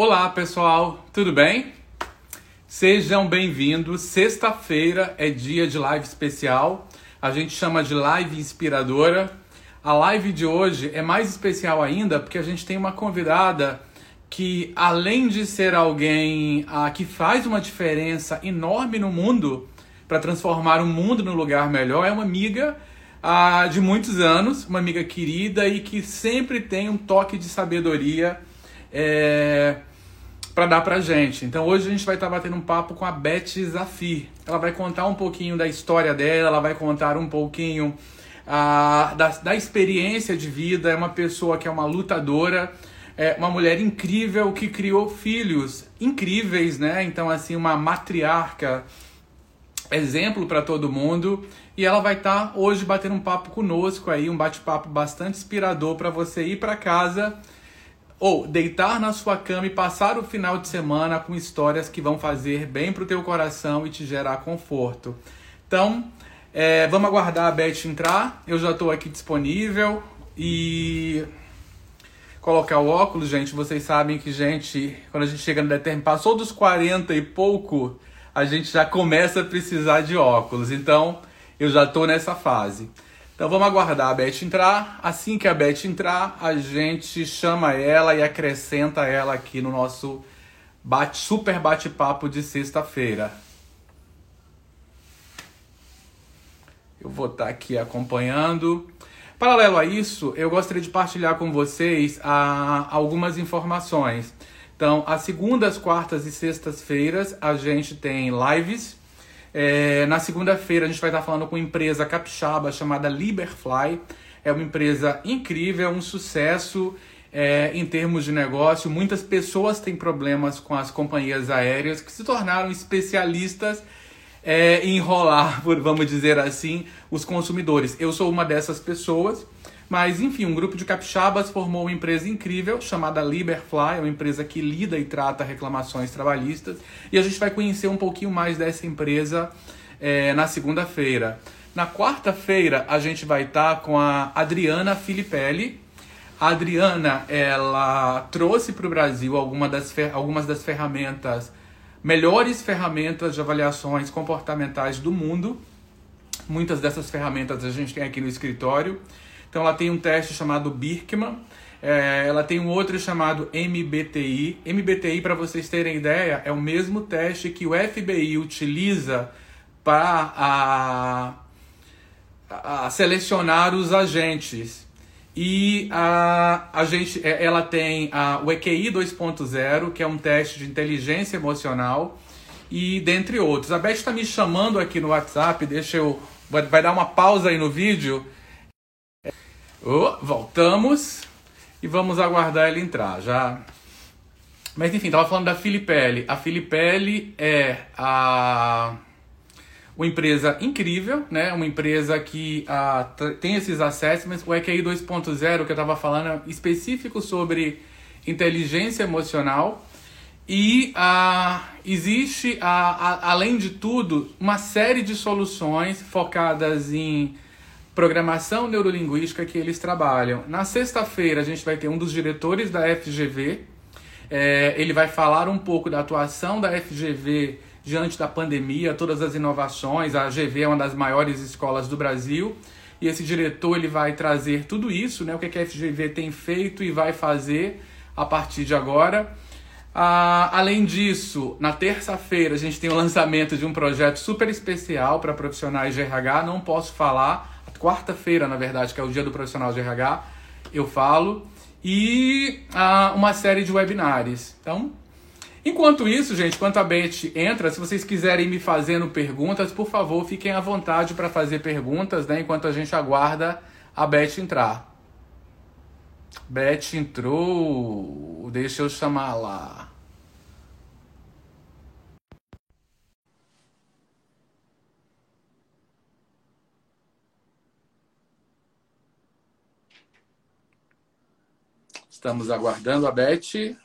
Olá, pessoal, tudo bem? Sejam bem-vindos. Sexta-feira é dia de live especial. A gente chama de live inspiradora. A live de hoje é mais especial ainda porque a gente tem uma convidada que, além de ser alguém ah, que faz uma diferença enorme no mundo para transformar o mundo num lugar melhor, é uma amiga ah, de muitos anos, uma amiga querida e que sempre tem um toque de sabedoria. É, para dar pra gente. Então hoje a gente vai estar tá batendo um papo com a Beth Zafir. Ela vai contar um pouquinho da história dela, ela vai contar um pouquinho uh, da, da experiência de vida. É uma pessoa que é uma lutadora, é uma mulher incrível que criou filhos incríveis, né? Então, assim, uma matriarca, exemplo para todo mundo. E ela vai estar tá hoje batendo um papo conosco aí, um bate-papo bastante inspirador para você ir para casa ou deitar na sua cama e passar o final de semana com histórias que vão fazer bem para o teu coração e te gerar conforto. Então, é, vamos aguardar a Beth entrar. Eu já estou aqui disponível e colocar o óculos, gente. Vocês sabem que, gente, quando a gente chega no determinado, passou dos 40 e pouco, a gente já começa a precisar de óculos. Então, eu já estou nessa fase. Então vamos aguardar a Beth entrar. Assim que a Beth entrar, a gente chama ela e acrescenta ela aqui no nosso bate, super bate-papo de sexta-feira. Eu vou estar aqui acompanhando. Paralelo a isso, eu gostaria de partilhar com vocês a, algumas informações. Então, às segundas, quartas e sextas-feiras, a gente tem lives é, na segunda-feira a gente vai estar falando com uma empresa capixaba chamada Liberfly. É uma empresa incrível, um sucesso é, em termos de negócio. Muitas pessoas têm problemas com as companhias aéreas que se tornaram especialistas é, em enrolar, vamos dizer assim, os consumidores. Eu sou uma dessas pessoas. Mas, enfim, um grupo de capixabas formou uma empresa incrível chamada Liberfly, é uma empresa que lida e trata reclamações trabalhistas. E a gente vai conhecer um pouquinho mais dessa empresa é, na segunda-feira. Na quarta-feira, a gente vai estar tá com a Adriana Filipelli. A Adriana, ela trouxe para o Brasil alguma das algumas das ferramentas, melhores ferramentas de avaliações comportamentais do mundo. Muitas dessas ferramentas a gente tem aqui no escritório. Então ela tem um teste chamado Birkman, é, ela tem um outro chamado MBTI. MBTI, para vocês terem ideia, é o mesmo teste que o FBI utiliza para a, a selecionar os agentes. E a, a gente, é, ela tem a, o EQI 2.0, que é um teste de inteligência emocional, e dentre outros. A Beth está me chamando aqui no WhatsApp, deixa eu. Vai, vai dar uma pausa aí no vídeo Oh, voltamos e vamos aguardar ele entrar. Já. Mas enfim, tava falando da Filipelli. A Filipelli é a uma empresa incrível, né? Uma empresa que uh, tem esses assessments. O EQI 2.0 que eu estava falando é específico sobre inteligência emocional. E uh, existe, uh, além de tudo, uma série de soluções focadas em programação neurolinguística que eles trabalham. Na sexta-feira a gente vai ter um dos diretores da FGV. É, ele vai falar um pouco da atuação da FGV diante da pandemia, todas as inovações. A GV é uma das maiores escolas do Brasil e esse diretor ele vai trazer tudo isso, né, o que a FGV tem feito e vai fazer a partir de agora. Ah, além disso, na terça-feira a gente tem o lançamento de um projeto super especial para profissionais de RH. Não posso falar quarta-feira, na verdade, que é o dia do profissional de RH, eu falo, e ah, uma série de webinários. Então, enquanto isso, gente, enquanto a Beth entra, se vocês quiserem me fazendo perguntas, por favor, fiquem à vontade para fazer perguntas, né, enquanto a gente aguarda a Beth entrar. Beth entrou, deixa eu chamar lá. Estamos aguardando a Beth.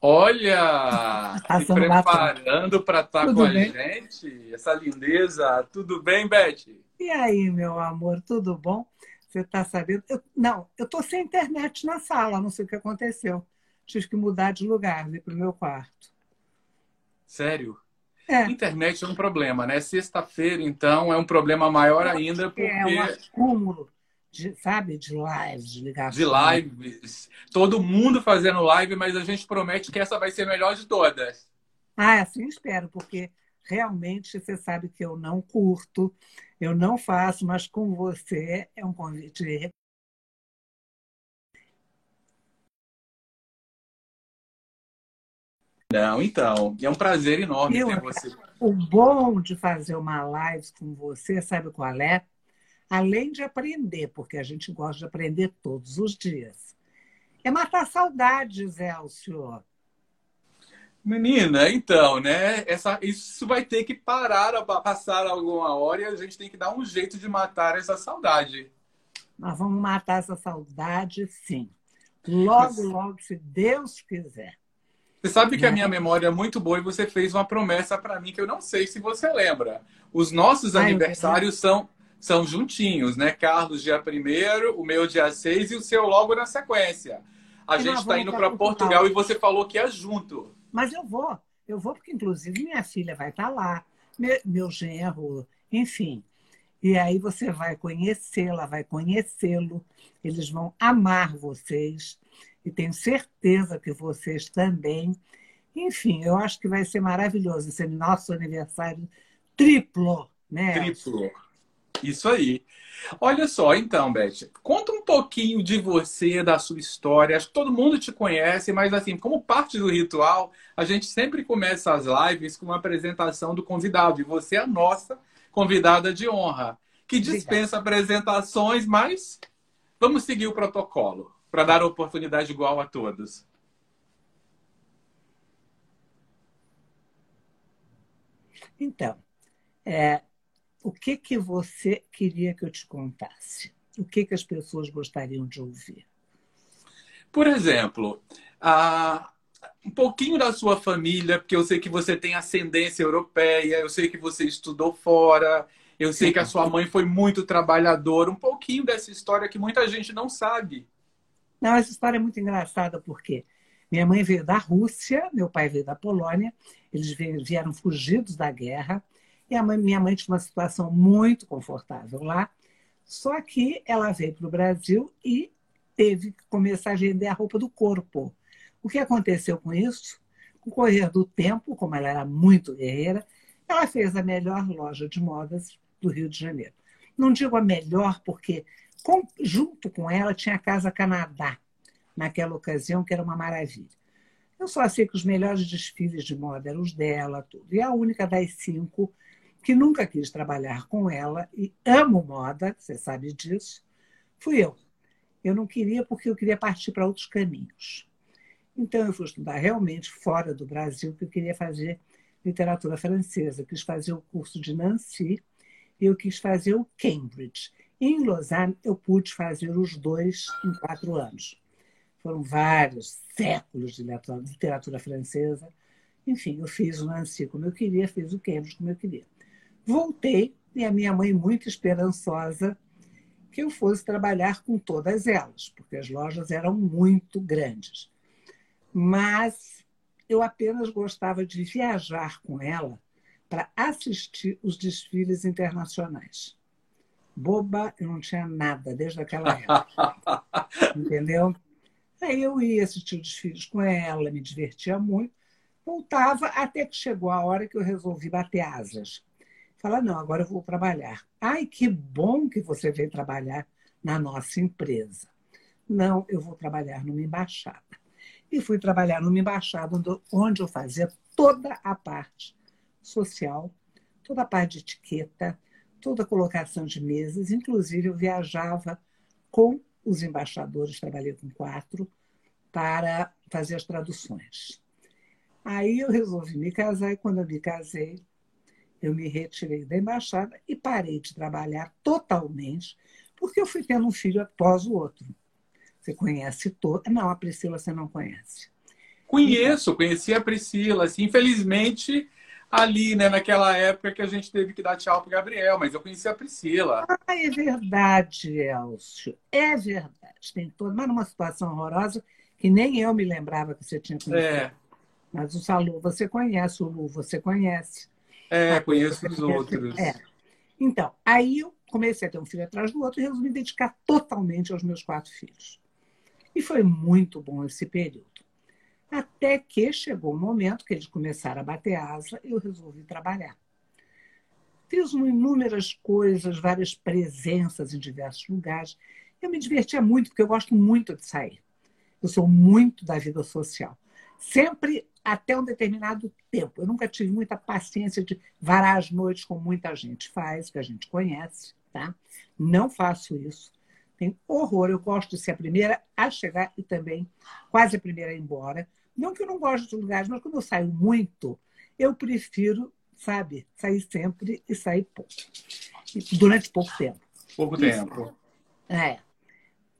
Olha, tá se preparando para estar tá com bem? a gente, essa lindeza. Tudo bem, Beth? E aí, meu amor, tudo bom? Você está sabendo? Eu, não, eu estou sem internet na sala, não sei o que aconteceu. Tive que mudar de lugar, vir para o meu quarto. Sério? É. Internet é um problema, né? Sexta-feira, então, é um problema maior ainda, porque... É um acúmulo, de, sabe, de lives, de ligações. De lives. Todo mundo fazendo live, mas a gente promete que essa vai ser a melhor de todas. Ah, assim espero, porque realmente você sabe que eu não curto, eu não faço, mas com você é um convite Não, então, é um prazer enorme eu, ter você. O bom de fazer uma live com você, sabe qual é? Além de aprender, porque a gente gosta de aprender todos os dias, é matar saudades, Elcio. Menina, então, né? Essa, isso vai ter que parar, passar alguma hora e a gente tem que dar um jeito de matar essa saudade. Nós vamos matar essa saudade, sim. Logo, Mas... logo, se Deus quiser. Você sabe que a minha memória é muito boa e você fez uma promessa para mim que eu não sei se você lembra. Os nossos Ai, aniversários são, são juntinhos, né? Carlos dia 1 o meu dia 6 e o seu logo na sequência. A gente está indo para Portugal e você falou que é junto. Mas eu vou, eu vou porque, inclusive, minha filha vai estar tá lá, meu, meu genro, enfim. E aí você vai conhecê-la, vai conhecê-lo, eles vão amar vocês, e tenho certeza que vocês também. Enfim, eu acho que vai ser maravilhoso esse nosso aniversário triplo, né? Triplo. Isso aí. Olha só, então, Beth, conta um pouquinho de você, da sua história. Acho que todo mundo te conhece, mas assim, como parte do ritual, a gente sempre começa as lives com uma apresentação do convidado. E você é a nossa convidada de honra, que dispensa Obrigada. apresentações, mas vamos seguir o protocolo para dar oportunidade igual a todos. Então, é, o que que você queria que eu te contasse? O que que as pessoas gostariam de ouvir? Por exemplo, a, um pouquinho da sua família, porque eu sei que você tem ascendência europeia, eu sei que você estudou fora, eu sei que a sua mãe foi muito trabalhadora, um pouquinho dessa história que muita gente não sabe. Não, essa história é muito engraçada porque minha mãe veio da Rússia, meu pai veio da Polônia, eles vieram fugidos da guerra, e a mãe, minha mãe tinha uma situação muito confortável lá. Só que ela veio para o Brasil e teve que começar a vender a roupa do corpo. O que aconteceu com isso? Com o correr do tempo, como ela era muito guerreira, ela fez a melhor loja de modas do Rio de Janeiro. Não digo a melhor, porque com, junto com ela tinha a Casa Canadá, naquela ocasião, que era uma maravilha. Eu só sei que os melhores desfiles de moda eram os dela, tudo. E a única das cinco que nunca quis trabalhar com ela e amo moda, você sabe disso, fui eu. Eu não queria porque eu queria partir para outros caminhos. Então eu fui estudar realmente fora do Brasil, porque eu queria fazer literatura francesa. Eu quis fazer o curso de Nancy e eu quis fazer o Cambridge. Em Lausanne eu pude fazer os dois em quatro anos. Foram vários séculos de literatura francesa. Enfim, eu fiz o Nancy como eu queria, fiz o Cambridge como eu queria. Voltei e a minha mãe, muito esperançosa, que eu fosse trabalhar com todas elas, porque as lojas eram muito grandes. Mas eu apenas gostava de viajar com ela para assistir os desfiles internacionais. Boba, eu não tinha nada desde aquela época. entendeu? Aí eu ia assistir os desfiles com ela, me divertia muito. Voltava até que chegou a hora que eu resolvi bater asas. Fala, não, agora eu vou trabalhar. Ai, que bom que você veio trabalhar na nossa empresa. Não, eu vou trabalhar numa embaixada. E fui trabalhar numa embaixada onde eu fazia toda a parte social, toda a parte de etiqueta, toda a colocação de mesas. Inclusive, eu viajava com os embaixadores, trabalhei com quatro, para fazer as traduções. Aí eu resolvi me casar e quando eu me casei, eu me retirei da embaixada e parei de trabalhar totalmente, porque eu fui tendo um filho após o outro. Você conhece todo. Não, a Priscila você não conhece. Conheço, conheci a Priscila. Assim, infelizmente, ali, né, naquela época que a gente teve que dar tchau pro Gabriel, mas eu conheci a Priscila. Ah, é verdade, Elcio. É verdade. Tem todo, mas numa situação horrorosa que nem eu me lembrava que você tinha conhecido. É. Mas o Salu você conhece, o Lu você conhece. É, conheço os outros. É. Então, aí eu comecei a ter um filho atrás do outro e resolvi me dedicar totalmente aos meus quatro filhos. E foi muito bom esse período. Até que chegou o momento que eles começaram a bater asa e eu resolvi trabalhar. Fiz inúmeras coisas, várias presenças em diversos lugares. Eu me divertia muito, porque eu gosto muito de sair. Eu sou muito da vida social. Sempre até um determinado tempo. Eu nunca tive muita paciência de varar as noites como muita gente faz, que a gente conhece, tá? Não faço isso. Tenho horror. Eu gosto de ser a primeira a chegar e também quase a primeira a ir embora. Não que eu não goste de lugares, mas quando eu saio muito, eu prefiro, sabe, sair sempre e sair pouco. Durante pouco tempo. Pouco tempo. É.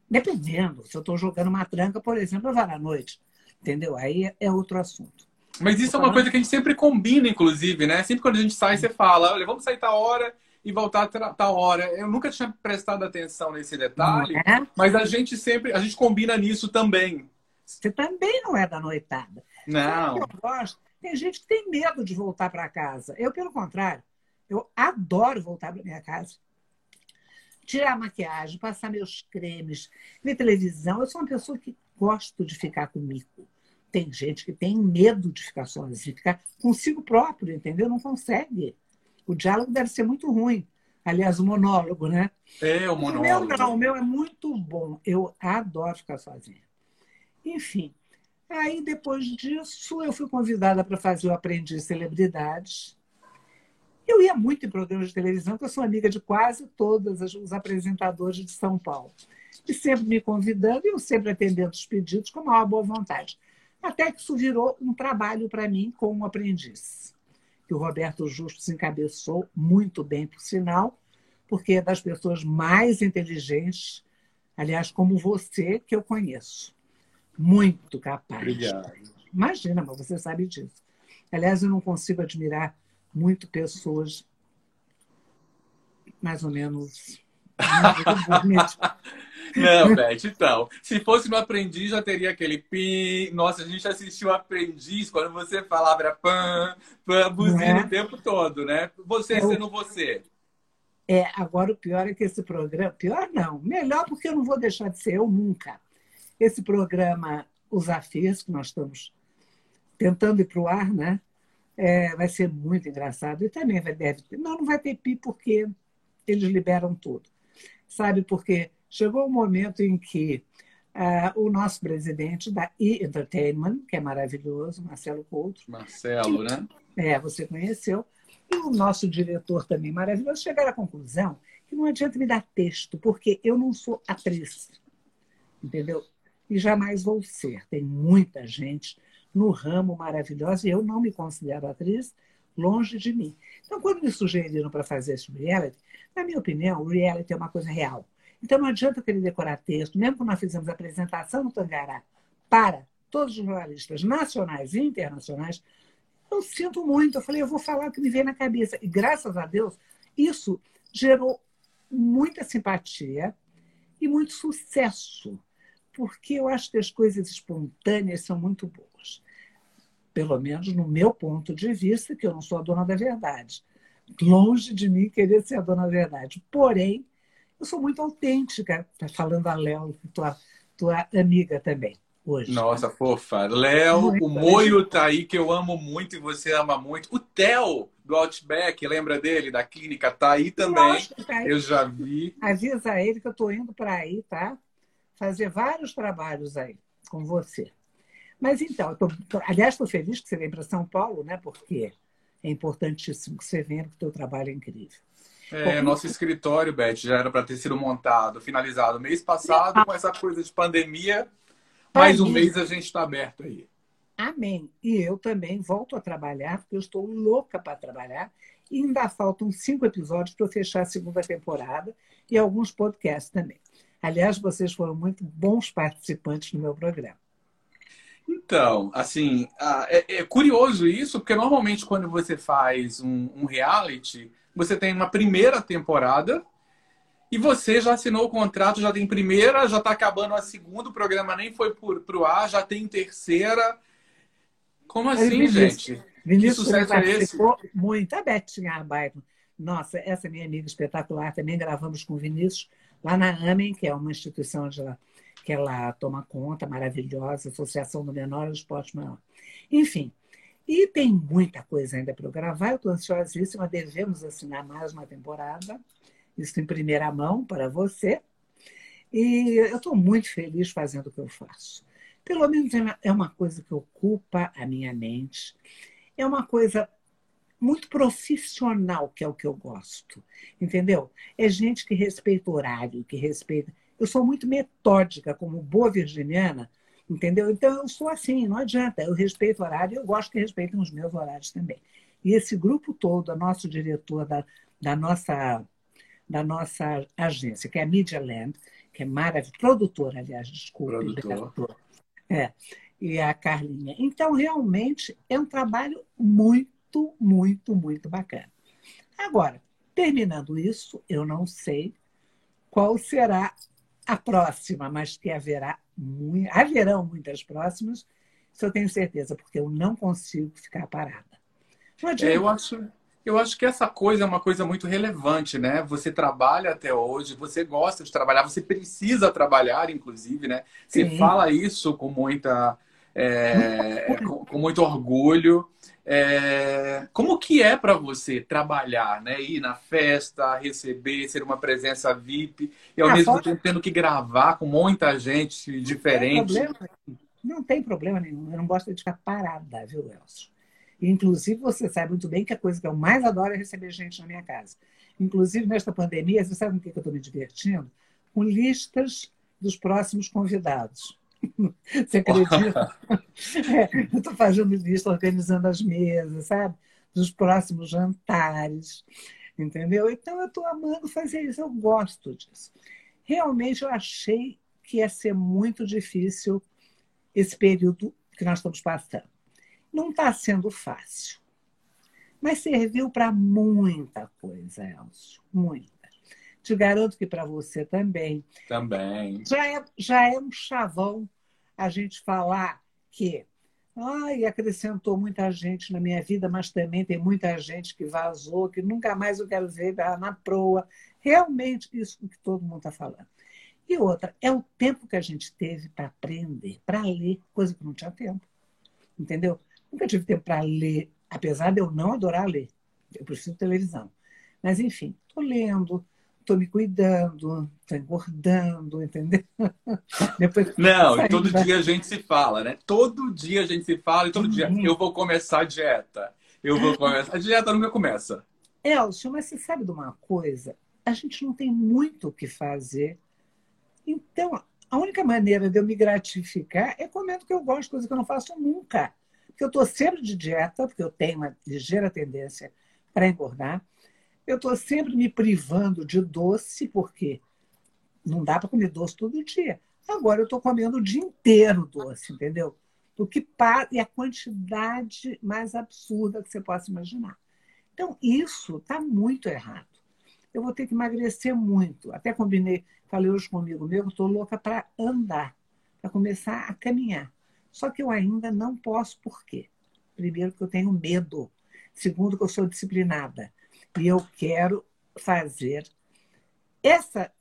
Dependendo. Se eu estou jogando uma tranca, por exemplo, eu vou à noite. Entendeu? Aí é outro assunto. Mas isso é uma coisa que a gente sempre combina, inclusive, né? Sempre quando a gente sai, você fala, olha, vamos sair tal hora e voltar tal hora. Eu nunca tinha prestado atenção nesse detalhe, é? mas a gente sempre, a gente combina nisso também. Você também não é da noitada. Não. Eu gosto. Tem gente que tem medo de voltar para casa. Eu, pelo contrário, eu adoro voltar para minha casa. Tirar a maquiagem, passar meus cremes, ver televisão. Eu sou uma pessoa que gosto de ficar comigo. Tem gente que tem medo de ficar sozinha, ficar consigo próprio, entendeu? Não consegue. O diálogo deve ser muito ruim. Aliás, o monólogo, né? É, o monólogo. O meu não, o meu é muito bom. Eu adoro ficar sozinha. Enfim, aí depois disso eu fui convidada para fazer o Aprendiz Celebridades. Eu ia muito em programas de televisão, porque eu sou amiga de quase todos os apresentadores de São Paulo. E sempre me convidando e eu sempre atendendo os pedidos com a maior boa vontade. Até que isso virou um trabalho para mim como aprendiz. Que o Roberto Justus encabeçou muito bem, por sinal, porque é das pessoas mais inteligentes, aliás, como você, que eu conheço. Muito capaz. Obrigado. Imagina, mas você sabe disso. Aliás, eu não consigo admirar muito pessoas mais ou menos. Não, Beth, então. Se fosse no Aprendiz, já teria aquele pi. Nossa, a gente assistiu Aprendiz quando você falava era pam, pam, buzina é? o tempo todo, né? Você é sendo você. É, agora o pior é que esse programa. Pior não, melhor porque eu não vou deixar de ser eu nunca. Esse programa Os Afios, que nós estamos tentando ir para o ar, né? É, vai ser muito engraçado. E também vai, deve ter. Não, não vai ter pi porque eles liberam tudo. Sabe, porque chegou o um momento em que uh, o nosso presidente da E! Entertainment, que é maravilhoso, Marcelo Couto. Marcelo, né? É, você conheceu. E o nosso diretor também maravilhoso chegaram à conclusão que não adianta me dar texto, porque eu não sou atriz. Entendeu? E jamais vou ser. Tem muita gente no ramo maravilhosa e eu não me considero atriz, longe de mim. Então, quando me sugeriram para fazer esse reality, na minha opinião, o reality é uma coisa real. Então, não adianta querer decorar texto, mesmo quando nós fizemos a apresentação no Tangará para todos os jornalistas nacionais e internacionais, eu sinto muito. Eu falei, eu vou falar o que me vem na cabeça. E graças a Deus, isso gerou muita simpatia e muito sucesso porque eu acho que as coisas espontâneas são muito boas. Pelo menos no meu ponto de vista, que eu não sou a dona da verdade. Longe de mim querer ser a dona da verdade. Porém, eu sou muito autêntica, tá falando a Léo, tua, tua amiga também. Hoje. Nossa, fofa. Léo, o Moio tá aí, que eu amo muito e você ama muito. O Theo, do Outback, lembra dele, da clínica, tá aí também. Tá aí. Eu já vi. Avisa ele que eu tô indo para aí, tá? Fazer vários trabalhos aí com você. Mas então, tô, aliás, estou feliz que você vem para São Paulo, né? Porque é importantíssimo que você venha, porque o teu trabalho é incrível. É, Bom, nosso escritório, Beth, já era para ter sido montado, finalizado mês passado, com essa coisa de pandemia. Mais um mês a gente está aberto aí. Amém. E eu também volto a trabalhar, porque eu estou louca para trabalhar. E ainda faltam cinco episódios para eu fechar a segunda temporada e alguns podcasts também. Aliás, vocês foram muito bons participantes no meu programa. Então, assim, é, é, curioso isso, porque normalmente quando você faz um, um, reality, você tem uma primeira temporada e você já assinou o contrato, já tem primeira, já está acabando a segunda, o programa nem foi para o ar, já tem terceira. Como assim, Vinícius, gente? Vinícius que sucesso é esse? Muito. A Betinha Arbaito. Nossa, essa minha amiga espetacular, também gravamos com o Vinícius lá na AMEN, que é uma instituição que ela toma conta, maravilhosa, Associação do Menor do Esporte Maior. Enfim, e tem muita coisa ainda para eu gravar, eu estou ansiosíssima, devemos assinar mais uma temporada, isso em primeira mão para você. E eu estou muito feliz fazendo o que eu faço. Pelo menos é uma coisa que ocupa a minha mente, é uma coisa muito profissional, que é o que eu gosto, entendeu? É gente que respeita horário, que respeita eu sou muito metódica, como boa virginiana, entendeu? Então, eu sou assim, não adianta. Eu respeito o horário e eu gosto que respeitem os meus horários também. E esse grupo todo, o nosso diretor da, da, nossa, da nossa agência, que é a Media Land, que é maravilhosa, produtora, aliás, desculpa. Produtor. É, e a Carlinha. Então, realmente, é um trabalho muito, muito, muito bacana. Agora, terminando isso, eu não sei qual será a próxima, mas que haverá muito, haverão muitas próximas, isso eu tenho certeza, porque eu não consigo ficar parada. É, eu acho, eu acho que essa coisa é uma coisa muito relevante, né? Você trabalha até hoje, você gosta de trabalhar, você precisa trabalhar, inclusive, né? Você Sim. fala isso com muita é, com, com, muito orgulho. É, como que é para você trabalhar, né? Ir na festa, receber, ser uma presença VIP e ao ah, mesmo tempo tendo que gravar com muita gente diferente? Não tem, problema, não tem problema nenhum. Eu não gosto de ficar parada, viu, Elcio? Inclusive, você sabe muito bem que a coisa que eu mais adoro é receber gente na minha casa. Inclusive, nesta pandemia, você sabe com o que eu estou me divertindo? Com listas dos próximos convidados. Você acredita? é, eu estou fazendo lista, organizando as mesas, sabe? Dos próximos jantares, entendeu? Então, eu estou amando fazer isso, eu gosto disso. Realmente, eu achei que ia ser muito difícil esse período que nós estamos passando. Não está sendo fácil, mas serviu para muita coisa, Elcio, muita. Te garanto que para você também. Também. Já é, já é um chavão a gente falar que ai, acrescentou muita gente na minha vida, mas também tem muita gente que vazou, que nunca mais eu quero ver na proa. Realmente, isso que todo mundo está falando. E outra, é o tempo que a gente teve para aprender, para ler, coisa que não tinha tempo. Entendeu? Nunca tive tempo para ler, apesar de eu não adorar ler. Eu preciso de televisão. Mas, enfim, estou lendo, estou me cuidando, estou engordando, entendeu? Depois, Não, e todo dia a gente se fala, né? Todo dia a gente se fala e todo uhum. dia eu vou começar a dieta. Eu vou começar. A dieta nunca começa. Elcio, mas você sabe de uma coisa? A gente não tem muito o que fazer. Então, a única maneira de eu me gratificar é comendo o que eu gosto, coisa que eu não faço nunca. Porque eu estou sempre de dieta, porque eu tenho uma ligeira tendência para engordar. Eu estou sempre me privando de doce, porque não dá para comer doce todo dia. Agora eu estou comendo o dia inteiro doce, entendeu? Do que e a quantidade mais absurda que você possa imaginar. Então, isso está muito errado. Eu vou ter que emagrecer muito. Até combinei, falei hoje comigo meu, estou louca para andar, para começar a caminhar. Só que eu ainda não posso, por quê? Primeiro, que eu tenho medo. Segundo, que eu sou disciplinada. E eu quero fazer essa,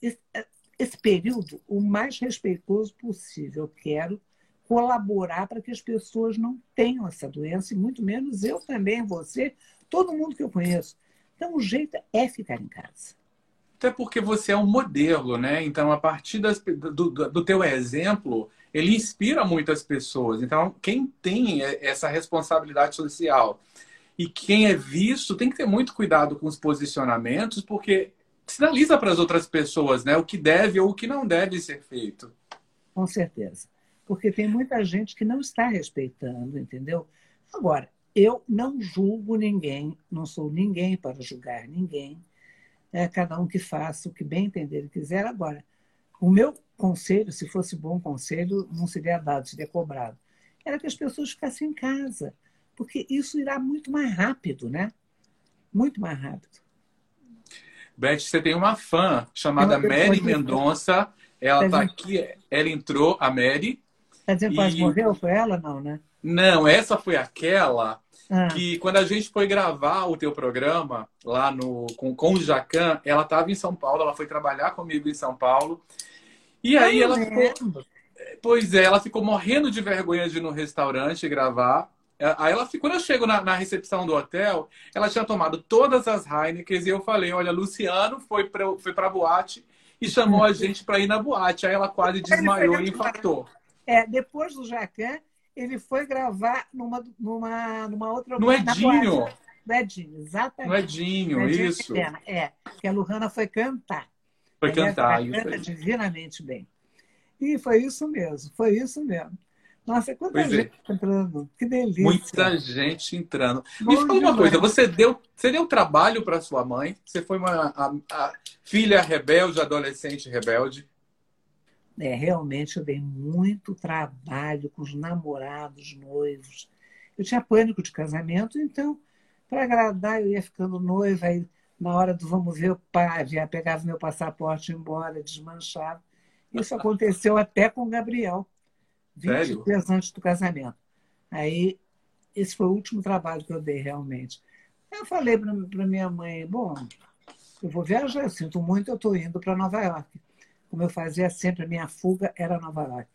esse período o mais respeitoso possível. Eu quero colaborar para que as pessoas não tenham essa doença, e muito menos eu também, você, todo mundo que eu conheço. Então, o jeito é ficar em casa. Até porque você é um modelo, né? Então, a partir das, do, do teu exemplo, ele inspira muitas pessoas. Então, quem tem essa responsabilidade social e quem é visto tem que ter muito cuidado com os posicionamentos, porque sinaliza para as outras pessoas né, o que deve ou o que não deve ser feito. Com certeza. Porque tem muita gente que não está respeitando, entendeu? Agora, eu não julgo ninguém, não sou ninguém para julgar ninguém. É cada um que faça o que bem entender e quiser. Agora, o meu conselho, se fosse bom conselho, não seria dado, seria cobrado. era que as pessoas ficassem em casa, porque isso irá muito mais rápido, né? Muito mais rápido. Beth, você tem uma fã chamada Mary Mendonça. Ela está aqui, ela entrou, a Mary. Está dizendo que quase morreu? Foi ela, não, né? Não, essa foi aquela ah. que quando a gente foi gravar o teu programa lá no, com, com o Jacan, ela estava em São Paulo, ela foi trabalhar comigo em São Paulo. E aí ela ficou. Pois é, ela ficou morrendo de vergonha de ir no restaurante gravar. É, aí ela, quando eu chego na, na, recepção do hotel, ela tinha tomado todas as Heineken e eu falei: Olha, Luciano foi para foi a boate e chamou a gente para ir na boate. Aí ela quase desmaiou e infartou. É, depois do Jacan, ele foi gravar numa, numa, numa outra No Edinho. No Edinho, exatamente. No Edinho, no Edinho isso. É, que a Luhana foi cantar. Foi cantar. Ela canta divinamente bem. E foi isso mesmo, foi isso mesmo. Nossa, quanta pois é. gente é. entrando. Que delícia. Muita gente entrando. Bom Me fala demais. uma coisa, você deu, você deu trabalho para sua mãe? Você foi uma a, a filha rebelde, adolescente rebelde? É, realmente eu dei muito trabalho com os namorados, noivos. Eu tinha pânico de casamento, então, para agradar, eu ia ficando noiva, aí na hora do vamos ver, já pegava meu passaporte embora, desmanchava. Isso aconteceu até com o Gabriel, 20 dias antes do casamento. Aí, esse foi o último trabalho que eu dei, realmente. Eu falei para minha mãe, bom, eu vou viajar, eu sinto muito, eu estou indo para Nova York como eu fazia sempre, a minha fuga era Nova York.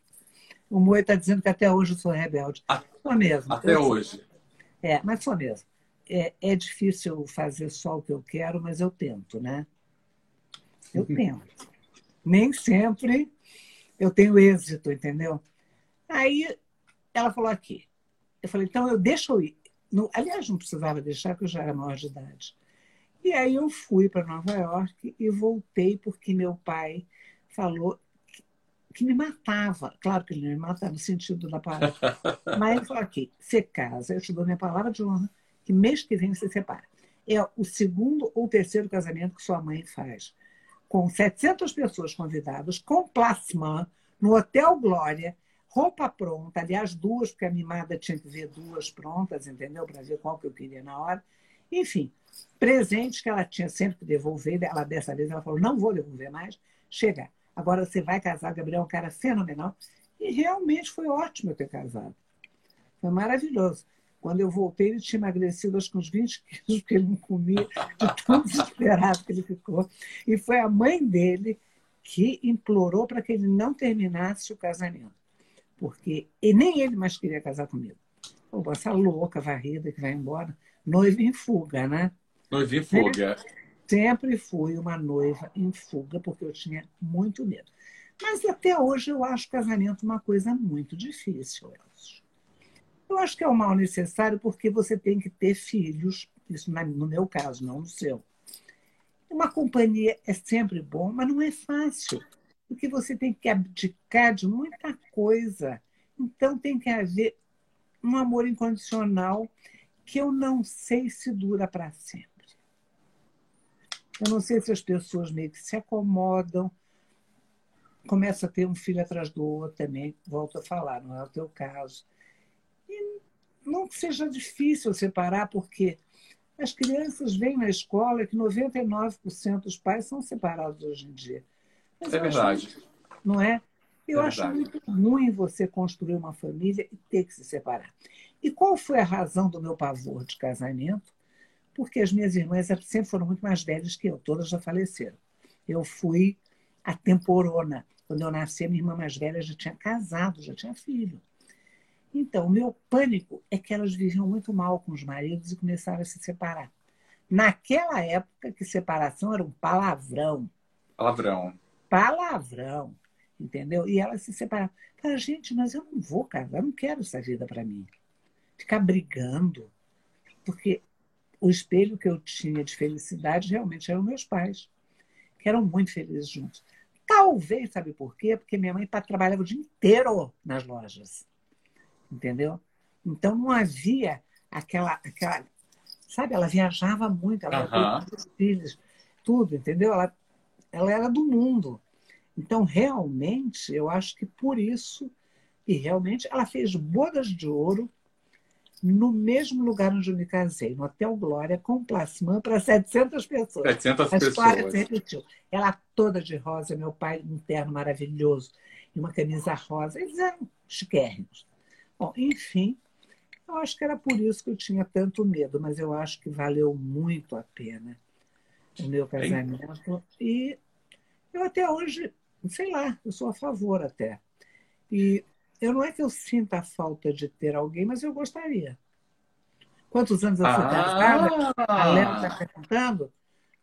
O Moe está dizendo que até hoje eu sou rebelde. A, sou mesmo. Até eu, hoje. É, mas sou mesmo. É, é difícil fazer só o que eu quero, mas eu tento, né? Eu tento. Nem sempre eu tenho êxito, entendeu? Aí ela falou aqui. Eu falei, então eu deixo eu ir. No, aliás, não precisava deixar, porque eu já era maior de idade. E aí eu fui para Nova York e voltei porque meu pai falou que me matava. Claro que ele não me matava no sentido da palavra. Mas ele falou aqui, você casa, eu te dou minha palavra de honra, que mês que vem você separa. É o segundo ou terceiro casamento que sua mãe faz. Com 700 pessoas convidadas, com plasma, no Hotel Glória, roupa pronta, aliás, duas, porque a mimada tinha que ver duas prontas, entendeu? Para ver qual que eu queria na hora. Enfim, presentes que ela tinha sempre que devolver, ela dessa vez ela falou, não vou devolver mais, chega Agora você vai casar, Gabriel é um cara fenomenal. E realmente foi ótimo eu ter casado. Foi maravilhoso. Quando eu voltei, ele tinha emagrecido acho que uns 20 quilos, porque ele não comia, de tão desesperado que ele ficou. E foi a mãe dele que implorou para que ele não terminasse o casamento. Porque e nem ele mais queria casar comigo. Pô, essa louca varrida que vai embora. Noiva em fuga, né? Noiva em fuga. É sempre fui uma noiva em fuga, porque eu tinha muito medo. Mas até hoje eu acho casamento uma coisa muito difícil, Elcio. Eu acho que é um mal necessário porque você tem que ter filhos, isso no meu caso, não no seu. Uma companhia é sempre bom, mas não é fácil, porque você tem que abdicar de muita coisa. Então tem que haver um amor incondicional que eu não sei se dura para sempre. Eu não sei se as pessoas meio que se acomodam, começa a ter um filho atrás do outro também, volto a falar, não é o teu caso. E não que seja difícil separar, porque as crianças vêm na escola que 99% dos pais são separados hoje em dia. Mas é verdade. Acho, não é? Eu é acho muito ruim você construir uma família e ter que se separar. E qual foi a razão do meu pavor de casamento? porque as minhas irmãs sempre foram muito mais velhas que eu, todas já faleceram. Eu fui a temporona. Quando eu nasci, minha irmã mais velha já tinha casado, já tinha filho. Então, o meu pânico é que elas viviam muito mal com os maridos e começaram a se separar. Naquela época, que separação era um palavrão. Palavrão. Palavrão. Entendeu? E elas se separaram. Falaram, gente, mas eu não vou casar, eu não quero essa vida para mim. Ficar brigando. Porque o espelho que eu tinha de felicidade realmente eram meus pais, que eram muito felizes juntos. Talvez, sabe por quê? Porque minha mãe trabalhava o dia inteiro nas lojas. Entendeu? Então não havia aquela. aquela sabe, ela viajava muito, ela uhum. tinha filhos, tudo, entendeu? Ela, ela era do mundo. Então, realmente, eu acho que por isso E realmente ela fez bodas de ouro no mesmo lugar onde eu me casei, no Hotel Glória, com plasmã para 700 pessoas. 700 a pessoas. se repetiu. Ela toda de rosa, meu pai um terno maravilhoso e uma camisa rosa. Eles eram chiquérrimos. Bom, enfim, eu acho que era por isso que eu tinha tanto medo, mas eu acho que valeu muito a pena o meu casamento. E eu até hoje, sei lá, eu sou a favor até. E eu não é que eu sinta a falta de ter alguém, mas eu gostaria. Quantos anos eu fui casada? Ah. A Léo está perguntando.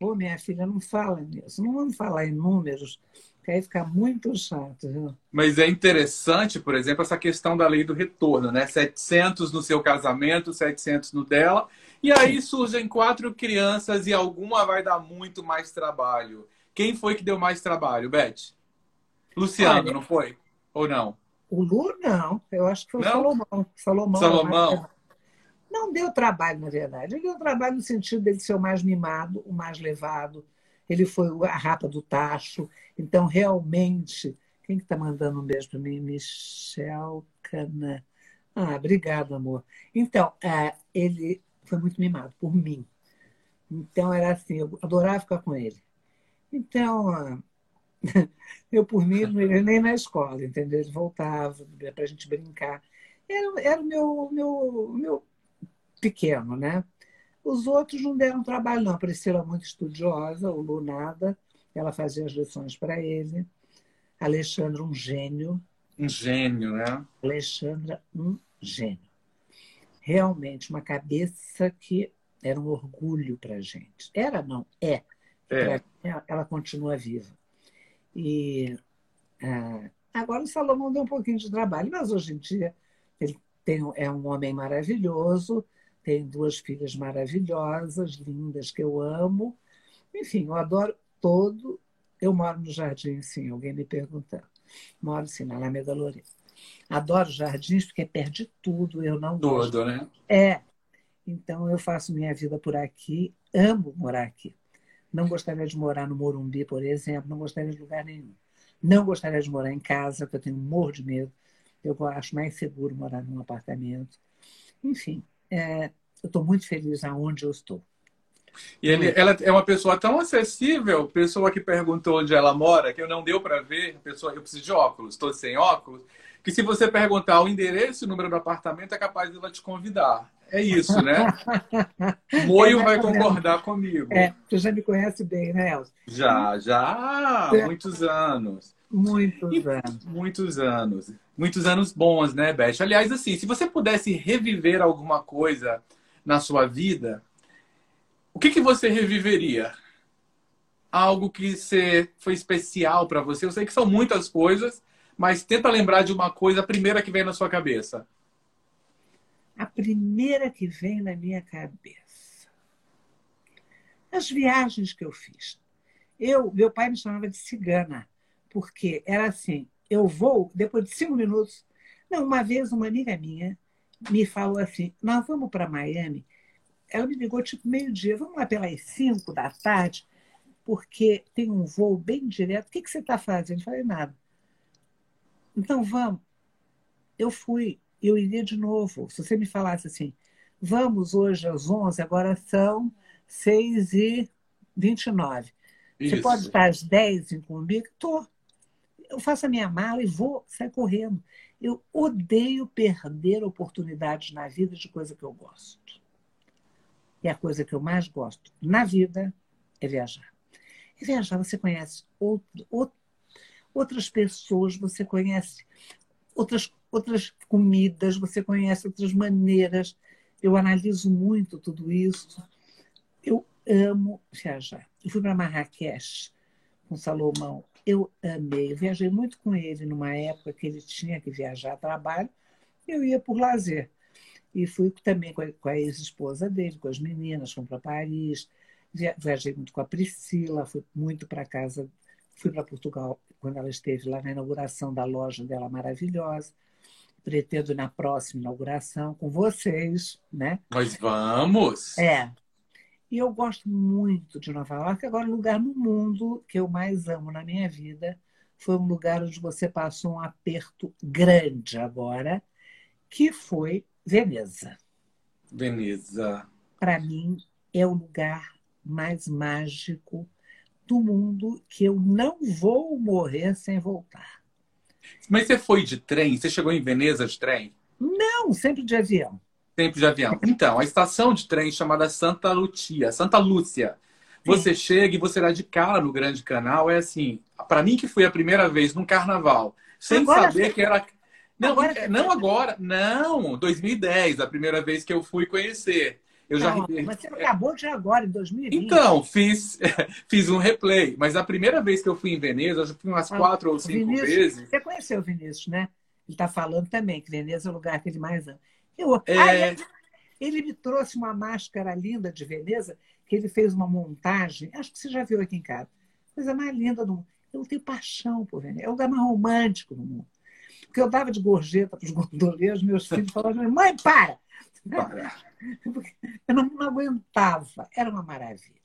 Ô, minha filha, não fala nisso. Não vamos falar em números, que aí fica muito chato. Viu? Mas é interessante, por exemplo, essa questão da lei do retorno, né? 700 no seu casamento, 700 no dela. E aí surgem quatro crianças e alguma vai dar muito mais trabalho. Quem foi que deu mais trabalho, Beth? Luciano, Olha, não foi? Ou não? O Lu, não. Eu acho que foi não? o Salomão. Salomão. Salomão. Não deu trabalho, na verdade. Ele deu trabalho no sentido dele ser o mais mimado, o mais levado. Ele foi a rapa do tacho. Então, realmente, quem que está mandando um beijo para mim? Michel Cana. Ah, obrigado, amor. Então, é, ele foi muito mimado por mim. Então, era assim, eu adorava ficar com ele. Então, eu, por mim, não ia nem na escola, entendeu? Ele voltava para a gente brincar. Era, era o meu, meu, meu pequeno, né? Os outros não deram trabalho, não. A Priscila muito estudiosa, o Lu nada. Ela fazia as lições para ele. Alexandre, um gênio. Um gênio, né? Alexandra, um gênio. Realmente, uma cabeça que era um orgulho para a gente. Era, não, é. é. ela continua viva. E ah, agora o Salomão deu um pouquinho de trabalho, mas hoje em dia ele tem, é um homem maravilhoso, tem duas filhas maravilhosas, lindas, que eu amo. Enfim, eu adoro todo. Eu moro no jardim, sim, alguém me perguntando. Moro, sim, na Alameda Lorena. Adoro jardins porque perde tudo, eu não Tudo, gosto. né? É. Então eu faço minha vida por aqui, amo morar aqui. Não gostaria de morar no Morumbi, por exemplo, não gostaria de lugar nenhum. Não gostaria de morar em casa, porque eu tenho um morro de medo. Eu acho mais seguro morar num apartamento. Enfim, é, eu estou muito feliz aonde eu estou. E ele, ela é uma pessoa tão acessível, pessoa que perguntou onde ela mora, que eu não deu para ver, pessoa, eu preciso de óculos, estou sem óculos, que se você perguntar o endereço e o número do apartamento, é capaz de ela te convidar. É isso, né? Moio vai concordar comigo. É, você já me conhece bem, né, Elcio? Já, já, é. muitos anos. Muitos e, anos. Muitos anos. Muitos anos bons, né, Beth? Aliás, assim, se você pudesse reviver alguma coisa na sua vida, o que, que você reviveria? Algo que você, foi especial para você? Eu sei que são muitas coisas, mas tenta lembrar de uma coisa, a primeira que vem na sua cabeça a primeira que vem na minha cabeça. As viagens que eu fiz. Eu, meu pai me chamava de cigana, porque era assim, eu vou, depois de cinco minutos. Não, uma vez uma amiga minha me falou assim: nós vamos para Miami. Ela me ligou tipo meio-dia, vamos lá pelas cinco da tarde, porque tem um voo bem direto. O que, que você está fazendo? Eu falei, nada. Então vamos. Eu fui eu iria de novo. Se você me falasse assim, vamos hoje às 11, agora são 6 e 29. Isso. Você pode estar às 10 em comigo? Estou. Eu faço a minha mala e vou, sair correndo. Eu odeio perder oportunidades na vida de coisa que eu gosto. E a coisa que eu mais gosto na vida é viajar. E viajar, você conhece outro, outro, outras pessoas, você conhece outras outras comidas, você conhece outras maneiras. Eu analiso muito tudo isso. Eu amo viajar. Eu fui para Marrakech com Salomão. Eu amei. Eu viajei muito com ele numa época que ele tinha que viajar a trabalho. Eu ia por lazer. E fui também com a, ex-esposa dele, com as meninas, fomos para Paris. Viajei muito com a Priscila, fui muito para casa, fui para Portugal quando ela esteve lá na inauguração da loja dela maravilhosa pretendo na próxima inauguração com vocês, né? Nós vamos! É. E eu gosto muito de Nova York, agora o lugar no mundo que eu mais amo na minha vida foi um lugar onde você passou um aperto grande agora, que foi Veneza. Veneza. Para mim, é o lugar mais mágico do mundo que eu não vou morrer sem voltar. Mas você foi de trem? Você chegou em Veneza de trem? Não, sempre de avião. Sempre de avião. Então, a estação de trem chamada Santa Lucia, Santa Lúcia. Você Sim. chega e você dá de cara no Grande Canal. É assim, para mim que foi a primeira vez num carnaval, sem agora saber que era. Não, agora, não agora, não, 2010, a primeira vez que eu fui conhecer. Eu não, já... Mas você acabou de agora, em 2020. Então, fiz, fiz um replay. Mas a primeira vez que eu fui em Veneza, eu já fui umas ah, quatro ou cinco Vinícius, vezes. Você conheceu o Vinícius, né? Ele está falando também que Veneza é o lugar que ele mais ama. Eu, é... ah, ele, ele me trouxe uma máscara linda de Veneza, que ele fez uma montagem. Acho que você já viu aqui em casa. Coisa mais linda do mundo. Eu tenho paixão por Veneza. É o lugar mais romântico do mundo. Porque eu dava de gorjeta para os gondoleiros, meus filhos falavam, mãe, para! Eu não, não aguentava. Era uma maravilha.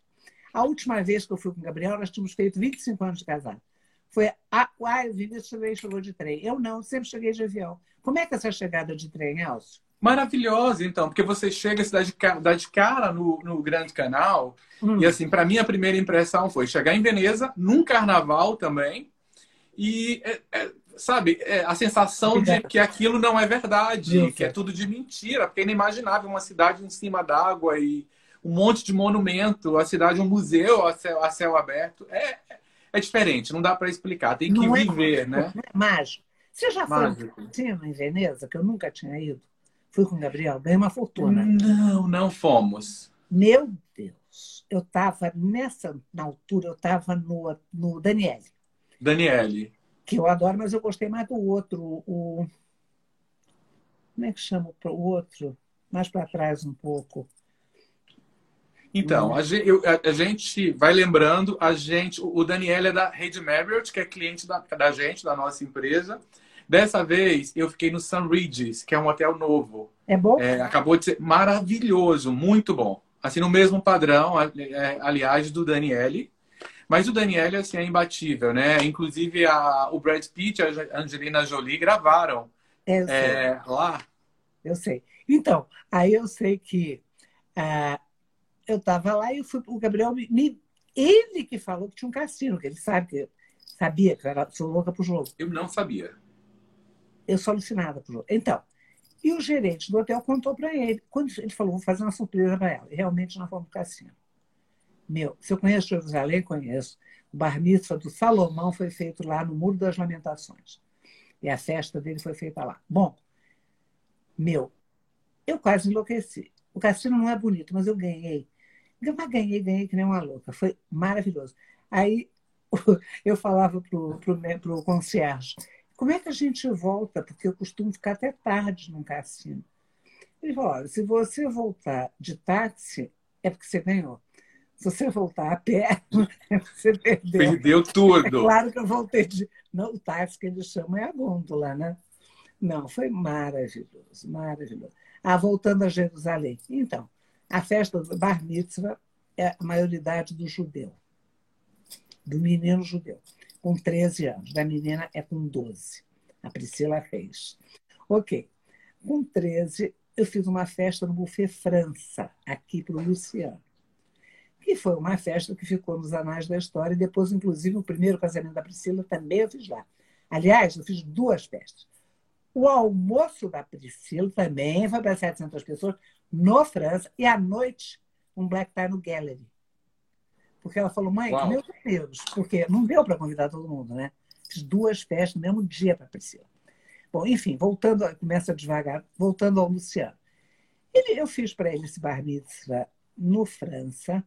A última vez que eu fui com o Gabriel, nós tínhamos feito 25 anos de casado. Foi a, a Vinícius também chegou de trem. Eu não, sempre cheguei de avião. Como é que é essa chegada de trem, Elcio? Maravilhosa, então, porque você chega, se dá de, dá de cara no, no Grande Canal. Hum. E, assim, para mim, a primeira impressão foi chegar em Veneza, num carnaval também. E é, é, sabe, é, a sensação de que aquilo não é verdade, que é tudo de mentira, porque é inimaginável uma cidade em cima d'água e um monte de monumento, a cidade um museu a céu, a céu aberto. É, é diferente, não dá para explicar, tem que não é viver, é, né? É mágico. Você já foi em Veneza, que eu nunca tinha ido? Fui com o Gabriel, ganhei uma fortuna. Não, não fomos. Meu Deus, eu estava nessa, na altura, eu estava no, no Daniele. Daniele que eu adoro, mas eu gostei mais do outro. O... Como é que chama o outro? Mais para trás um pouco. Então, a gente, eu, a, gente, vai lembrando, a gente, o Daniel é da Rede Marriott, que é cliente da, da gente, da nossa empresa. Dessa vez, eu fiquei no Sun Regis, que é um hotel novo. É bom? É, acabou de ser maravilhoso, muito bom. Assim, no mesmo padrão, é, aliás, do Daniele. Mas o Daniel assim, é imbatível, né? Inclusive a, o Brad Pitt e a Angelina Jolie gravaram é, é, lá. Eu sei. Então, aí eu sei que uh, eu estava lá e fui, o Gabriel me, ele que falou que tinha um cassino, que ele sabe que sabia que eu era, sou louca pro jogo. Eu não sabia. Eu sou alucinada pro jogo. Então, e o gerente do hotel contou para ele. Quando ele falou, vou fazer uma surpresa para ela. E realmente nós fomos pro cassino. Meu, se eu conheço Jerusalém, conheço. O bar mitzvah do Salomão foi feito lá no Muro das Lamentações. E a festa dele foi feita lá. Bom, meu, eu quase enlouqueci. O cassino não é bonito, mas eu ganhei. Eu ganhei, ganhei que nem uma louca. Foi maravilhoso. Aí eu falava pro, pro, pro concierge, como é que a gente volta? Porque eu costumo ficar até tarde num cassino. Ele falou, olha, se você voltar de táxi, é porque você ganhou. Se você voltar a pé, você perdeu. Perdeu tudo. É claro que eu voltei de. Não, o táxi que eles chamam é a gôndola, né? Não, foi maravilhoso, maravilhoso. Ah, voltando a Jerusalém. Então, a festa do Bar Mitzvah é a maioridade do judeu, do menino judeu, com 13 anos. Da menina é com 12. A Priscila fez. Ok. Com 13, eu fiz uma festa no Buffet França, aqui para o Luciano que foi uma festa que ficou nos anais da história. E depois, inclusive, o primeiro casamento da Priscila também eu fiz lá. Aliás, eu fiz duas festas. O almoço da Priscila também foi para 700 pessoas no França. E à noite, um black tie no Gallery. Porque ela falou, mãe, Uau. meu Deus, porque não deu para convidar todo mundo, né? Fiz duas festas no mesmo dia para Priscila. Bom, enfim, voltando, começa devagar, voltando ao Luciano. Ele, eu fiz para ele esse bar mitzvah no França,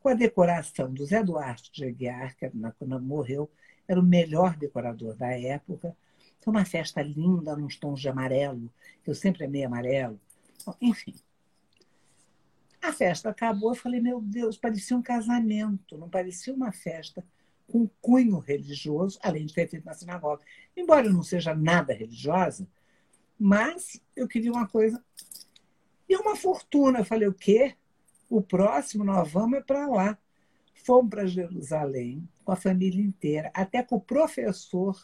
com a decoração do Zé Duarte de Aguiar, que quando morreu, era o melhor decorador da época. Foi uma festa linda, nos tons de amarelo, que eu sempre amei amarelo. Enfim. A festa acabou, eu falei, meu Deus, parecia um casamento, não parecia uma festa com cunho religioso, além de ter feito na sinagoga. Embora eu não seja nada religiosa, mas eu queria uma coisa. E uma fortuna. Eu falei, o quê? O próximo nós vamos é para lá. Fomos para Jerusalém com a família inteira, até com o professor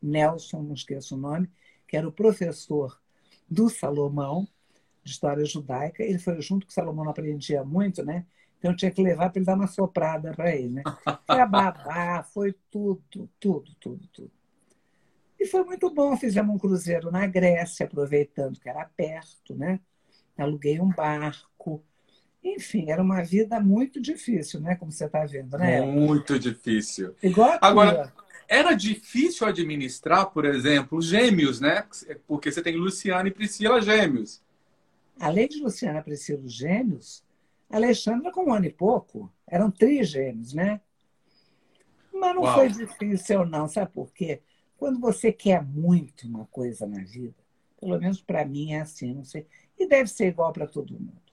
Nelson, não esqueço o nome, que era o professor do Salomão, de História Judaica. Ele foi junto com o Salomão, não aprendia muito, né? Então eu tinha que levar para ele dar uma soprada para ele, né? Foi a babá, foi tudo, tudo, tudo, tudo. E foi muito bom. Fizemos um cruzeiro na Grécia, aproveitando que era perto, né? Aluguei um barco. Enfim, era uma vida muito difícil, né? Como você está vendo, né? Muito difícil. Igual Agora, era difícil administrar, por exemplo, gêmeos, né? Porque você tem Luciana e Priscila gêmeos. Além de Luciana, Priscila gêmeos, Alexandra com um ano e pouco. Eram trigêmeos, né? Mas não Uau. foi difícil, não. Sabe por quê? Quando você quer muito uma coisa na vida, pelo menos para mim é assim, não sei, e deve ser igual para todo mundo.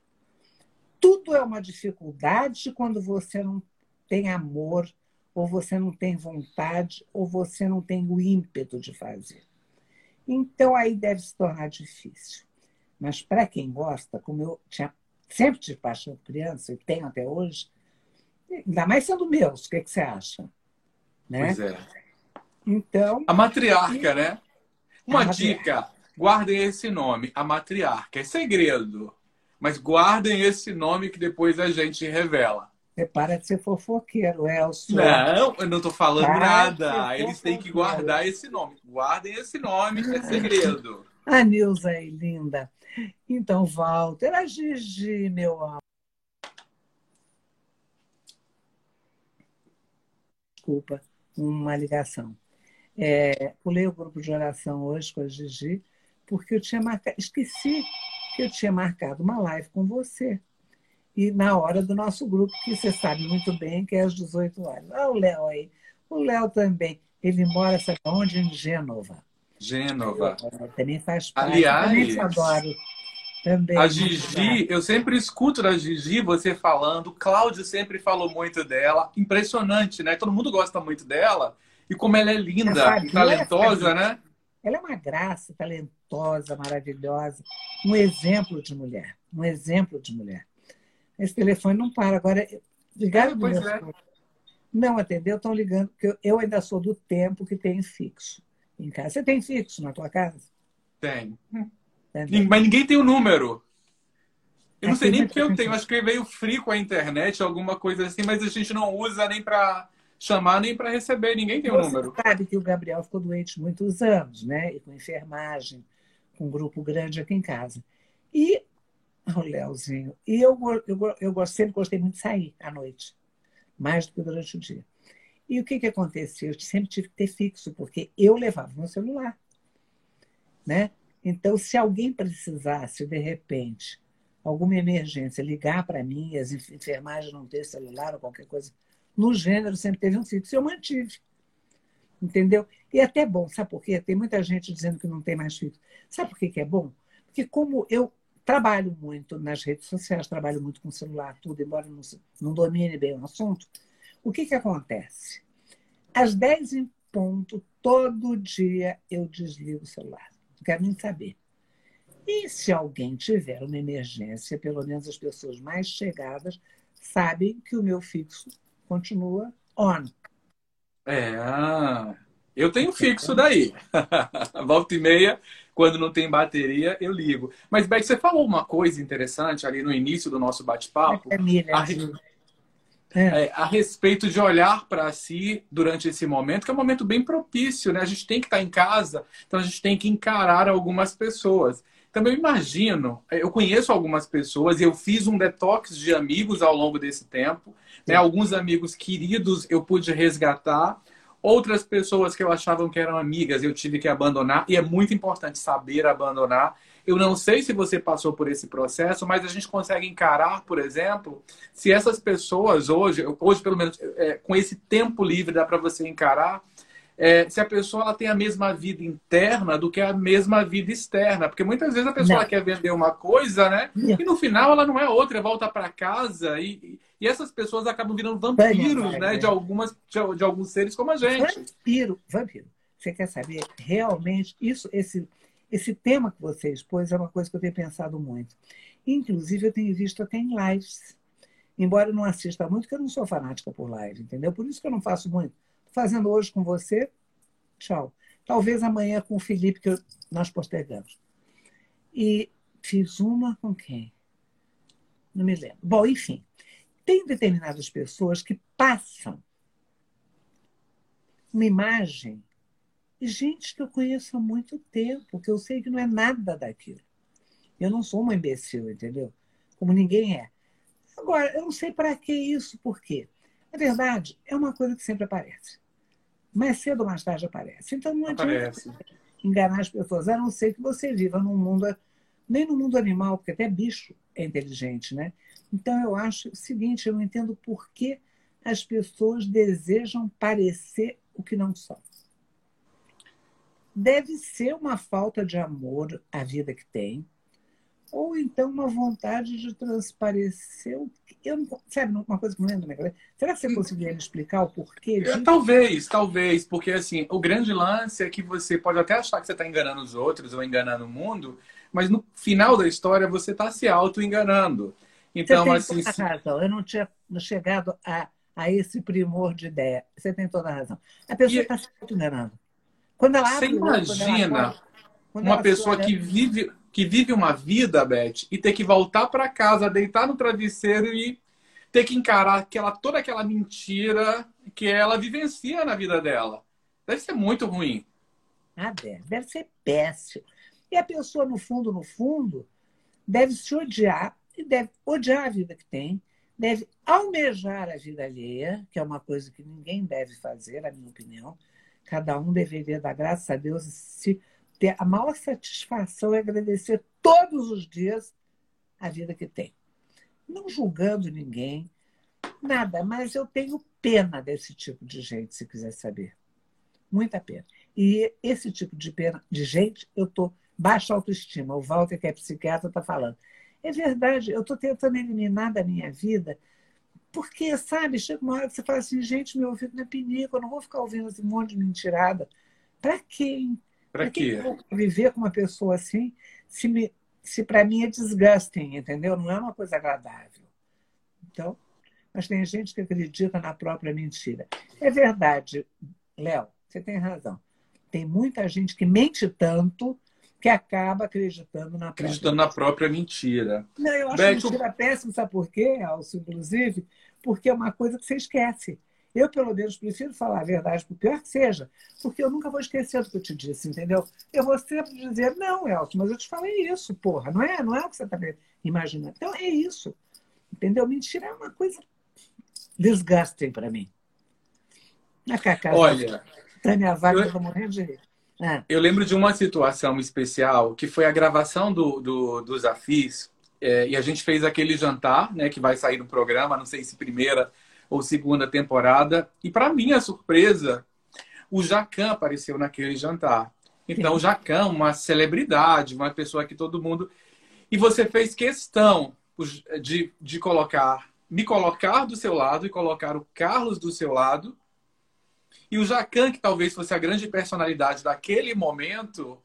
Tudo é uma dificuldade quando você não tem amor, ou você não tem vontade, ou você não tem o ímpeto de fazer. Então aí deve se tornar difícil. Mas para quem gosta, como eu tinha, sempre tive paixão por criança, e tenho até hoje, ainda mais sendo meus, o que, que você acha? Né? Pois é. Então. A matriarca, e... né? Uma dica: guardem esse nome, a matriarca. É segredo. Mas guardem esse nome que depois a gente revela. Você para de ser fofoqueiro, Elcio. Não, eu não estou falando para nada. Eles têm que guardar esse nome. Guardem esse nome, é segredo. A Nilza é linda. Então, Walter, a Gigi, meu amor. Desculpa, uma ligação. É, pulei o grupo de oração hoje com a Gigi, porque eu tinha marcado, esqueci que eu tinha marcado uma live com você. E na hora do nosso grupo, que você sabe muito bem que é às 18 horas. Olha o Léo aí. O Léo também. Ele mora, sabe onde? Em Gênova. Gênova. Eu, também faz parte. Aliás, também te adoro. Também, a Gigi, eu sempre escuto da Gigi você falando, Cláudio sempre falou muito dela. Impressionante, né? Todo mundo gosta muito dela. E como ela é linda e talentosa, né? Ela é uma graça, talentosa, maravilhosa. Um exemplo de mulher. Um exemplo de mulher. Esse telefone não para. Agora, ligaram é, pois é. Não atendeu, estão ligando, porque eu ainda sou do tempo que tem fixo em casa. Você tem fixo na tua casa? Tem. Mas ninguém tem o número. Eu não sei nem porque eu tenho. Acho que veio free com a internet, alguma coisa assim, mas a gente não usa nem para chamar nem para receber, ninguém tem o um número. sabe que o Gabriel ficou doente muitos anos, né? E com enfermagem, com um grupo grande aqui em casa. E o Léozinho, e eu, eu, eu sempre gostei muito de sair à noite, mais do que durante o dia. E o que, que acontecia? Eu sempre tive que ter fixo, porque eu levava meu celular. Né? Então, se alguém precisasse, de repente, alguma emergência, ligar para mim, as enfermagens não ter celular ou qualquer coisa no gênero sempre teve um fixo. Eu mantive. Entendeu? E é até bom, sabe por quê? Tem muita gente dizendo que não tem mais fixo. Sabe por que, que é bom? Porque como eu trabalho muito nas redes sociais, trabalho muito com celular, tudo, embora não, não domine bem o assunto, o que, que acontece? Às 10 em ponto, todo dia eu desligo o celular. Não quero nem saber. E se alguém tiver uma emergência, pelo menos as pessoas mais chegadas sabem que o meu fixo continua on. É, ah, eu tenho fixo daí. Volta e meia, quando não tem bateria, eu ligo. Mas, Beck, você falou uma coisa interessante ali no início do nosso bate-papo. É, a, é. É, a respeito de olhar para si durante esse momento, que é um momento bem propício, né? A gente tem que estar em casa, então a gente tem que encarar algumas pessoas. Também imagino, eu conheço algumas pessoas eu fiz um detox de amigos ao longo desse tempo. Né? Alguns amigos queridos eu pude resgatar, outras pessoas que eu achava que eram amigas eu tive que abandonar, e é muito importante saber abandonar. Eu não sei se você passou por esse processo, mas a gente consegue encarar, por exemplo, se essas pessoas hoje, hoje pelo menos é, com esse tempo livre dá para você encarar, é, se a pessoa ela tem a mesma vida interna do que a mesma vida externa. Porque muitas vezes a pessoa quer vender uma coisa, né? Não. E no final ela não é outra, volta para casa e, e essas pessoas acabam virando vampiros, né? De, algumas, de, de, alguns seres como a gente. Vampiro, vampiro. Você quer saber realmente isso, esse, esse tema que você expôs é uma coisa que eu tenho pensado muito. Inclusive, eu tenho visto até em lives. Embora eu não assista muito, porque eu não sou fanática por live, entendeu? Por isso que eu não faço muito. Fazendo hoje com você, tchau. Talvez amanhã com o Felipe, que nós postergamos. E fiz uma com quem? Não me lembro. Bom, enfim, tem determinadas pessoas que passam uma imagem de gente que eu conheço há muito tempo, que eu sei que não é nada daquilo. Eu não sou uma imbecil, entendeu? Como ninguém é. Agora, eu não sei para que isso, por quê? Na verdade, é uma coisa que sempre aparece. Mais cedo ou mais tarde aparece. Então não aparece. adianta enganar as pessoas, a não ser que você viva num mundo, nem no mundo animal, porque até bicho é inteligente, né? Então eu acho o seguinte, eu não entendo por que as pessoas desejam parecer o que não são. Deve ser uma falta de amor à vida que tem, ou então uma vontade de transparecer. Eu não, sabe, uma coisa que não lembro na cabeça. Será que você conseguiria me explicar o porquê disso? Talvez, talvez, porque assim, o grande lance é que você pode até achar que você está enganando os outros ou enganando o mundo, mas no final da história você está se auto-enganando. Então, você tem assim. Toda razão. Eu não tinha chegado a, a esse primor de ideia. Você tem toda a razão. A pessoa está se auto-enganando. Quando ela abre, Você imagina ela, uma pessoa que vive que vive uma vida, Beth, e ter que voltar para casa, deitar no travesseiro e ter que encarar aquela, toda aquela mentira que ela vivencia na vida dela. Deve ser muito ruim. Ah, deve, deve ser péssimo. E a pessoa, no fundo, no fundo, deve se odiar e deve odiar a vida que tem, deve almejar a vida alheia, que é uma coisa que ninguém deve fazer, na minha opinião. Cada um deveria dar graças a Deus se ter a maior satisfação é agradecer todos os dias a vida que tem. Não julgando ninguém, nada, mas eu tenho pena desse tipo de gente, se quiser saber. Muita pena. E esse tipo de pena de gente, eu estou baixa autoestima. O Walter, que é psiquiatra, está falando. É verdade, eu estou tentando eliminar da minha vida, porque, sabe, chega uma hora que você fala assim, gente, meu ouvido não é pinico, eu não vou ficar ouvindo esse monte de mentirada. Para quem? Para quê? viver com uma pessoa assim, se, me, se para mim é desgastem, entendeu? Não é uma coisa agradável. Então, mas tem gente que acredita na própria mentira. É verdade, Léo, você tem razão. Tem muita gente que mente tanto que acaba acreditando na acreditando própria... na própria mentira. Não, eu acho Beto... mentira péssima, sabe por quê, Alcio, inclusive? Porque é uma coisa que você esquece. Eu, pelo menos, prefiro falar a verdade, por pior que seja, porque eu nunca vou esquecer do que eu te disse, entendeu? Eu vou sempre dizer, não, Elton, mas eu te falei isso, porra, não é, não é o que você está imaginando. Então, é isso, entendeu? Mentira é uma coisa desgastem para mim. A Cacá, Olha, Tânia Wagner, eu... morrendo de rir. Ah. Eu lembro de uma situação especial, que foi a gravação do, do, dos Afis, é, e a gente fez aquele jantar, né, que vai sair no programa, não sei se primeira ou segunda temporada. E para minha surpresa, o Jacan apareceu naquele jantar. Então, o Jacan, uma celebridade, uma pessoa que todo mundo. E você fez questão de, de colocar, me colocar do seu lado e colocar o Carlos do seu lado. E o Jacan, que talvez fosse a grande personalidade daquele momento,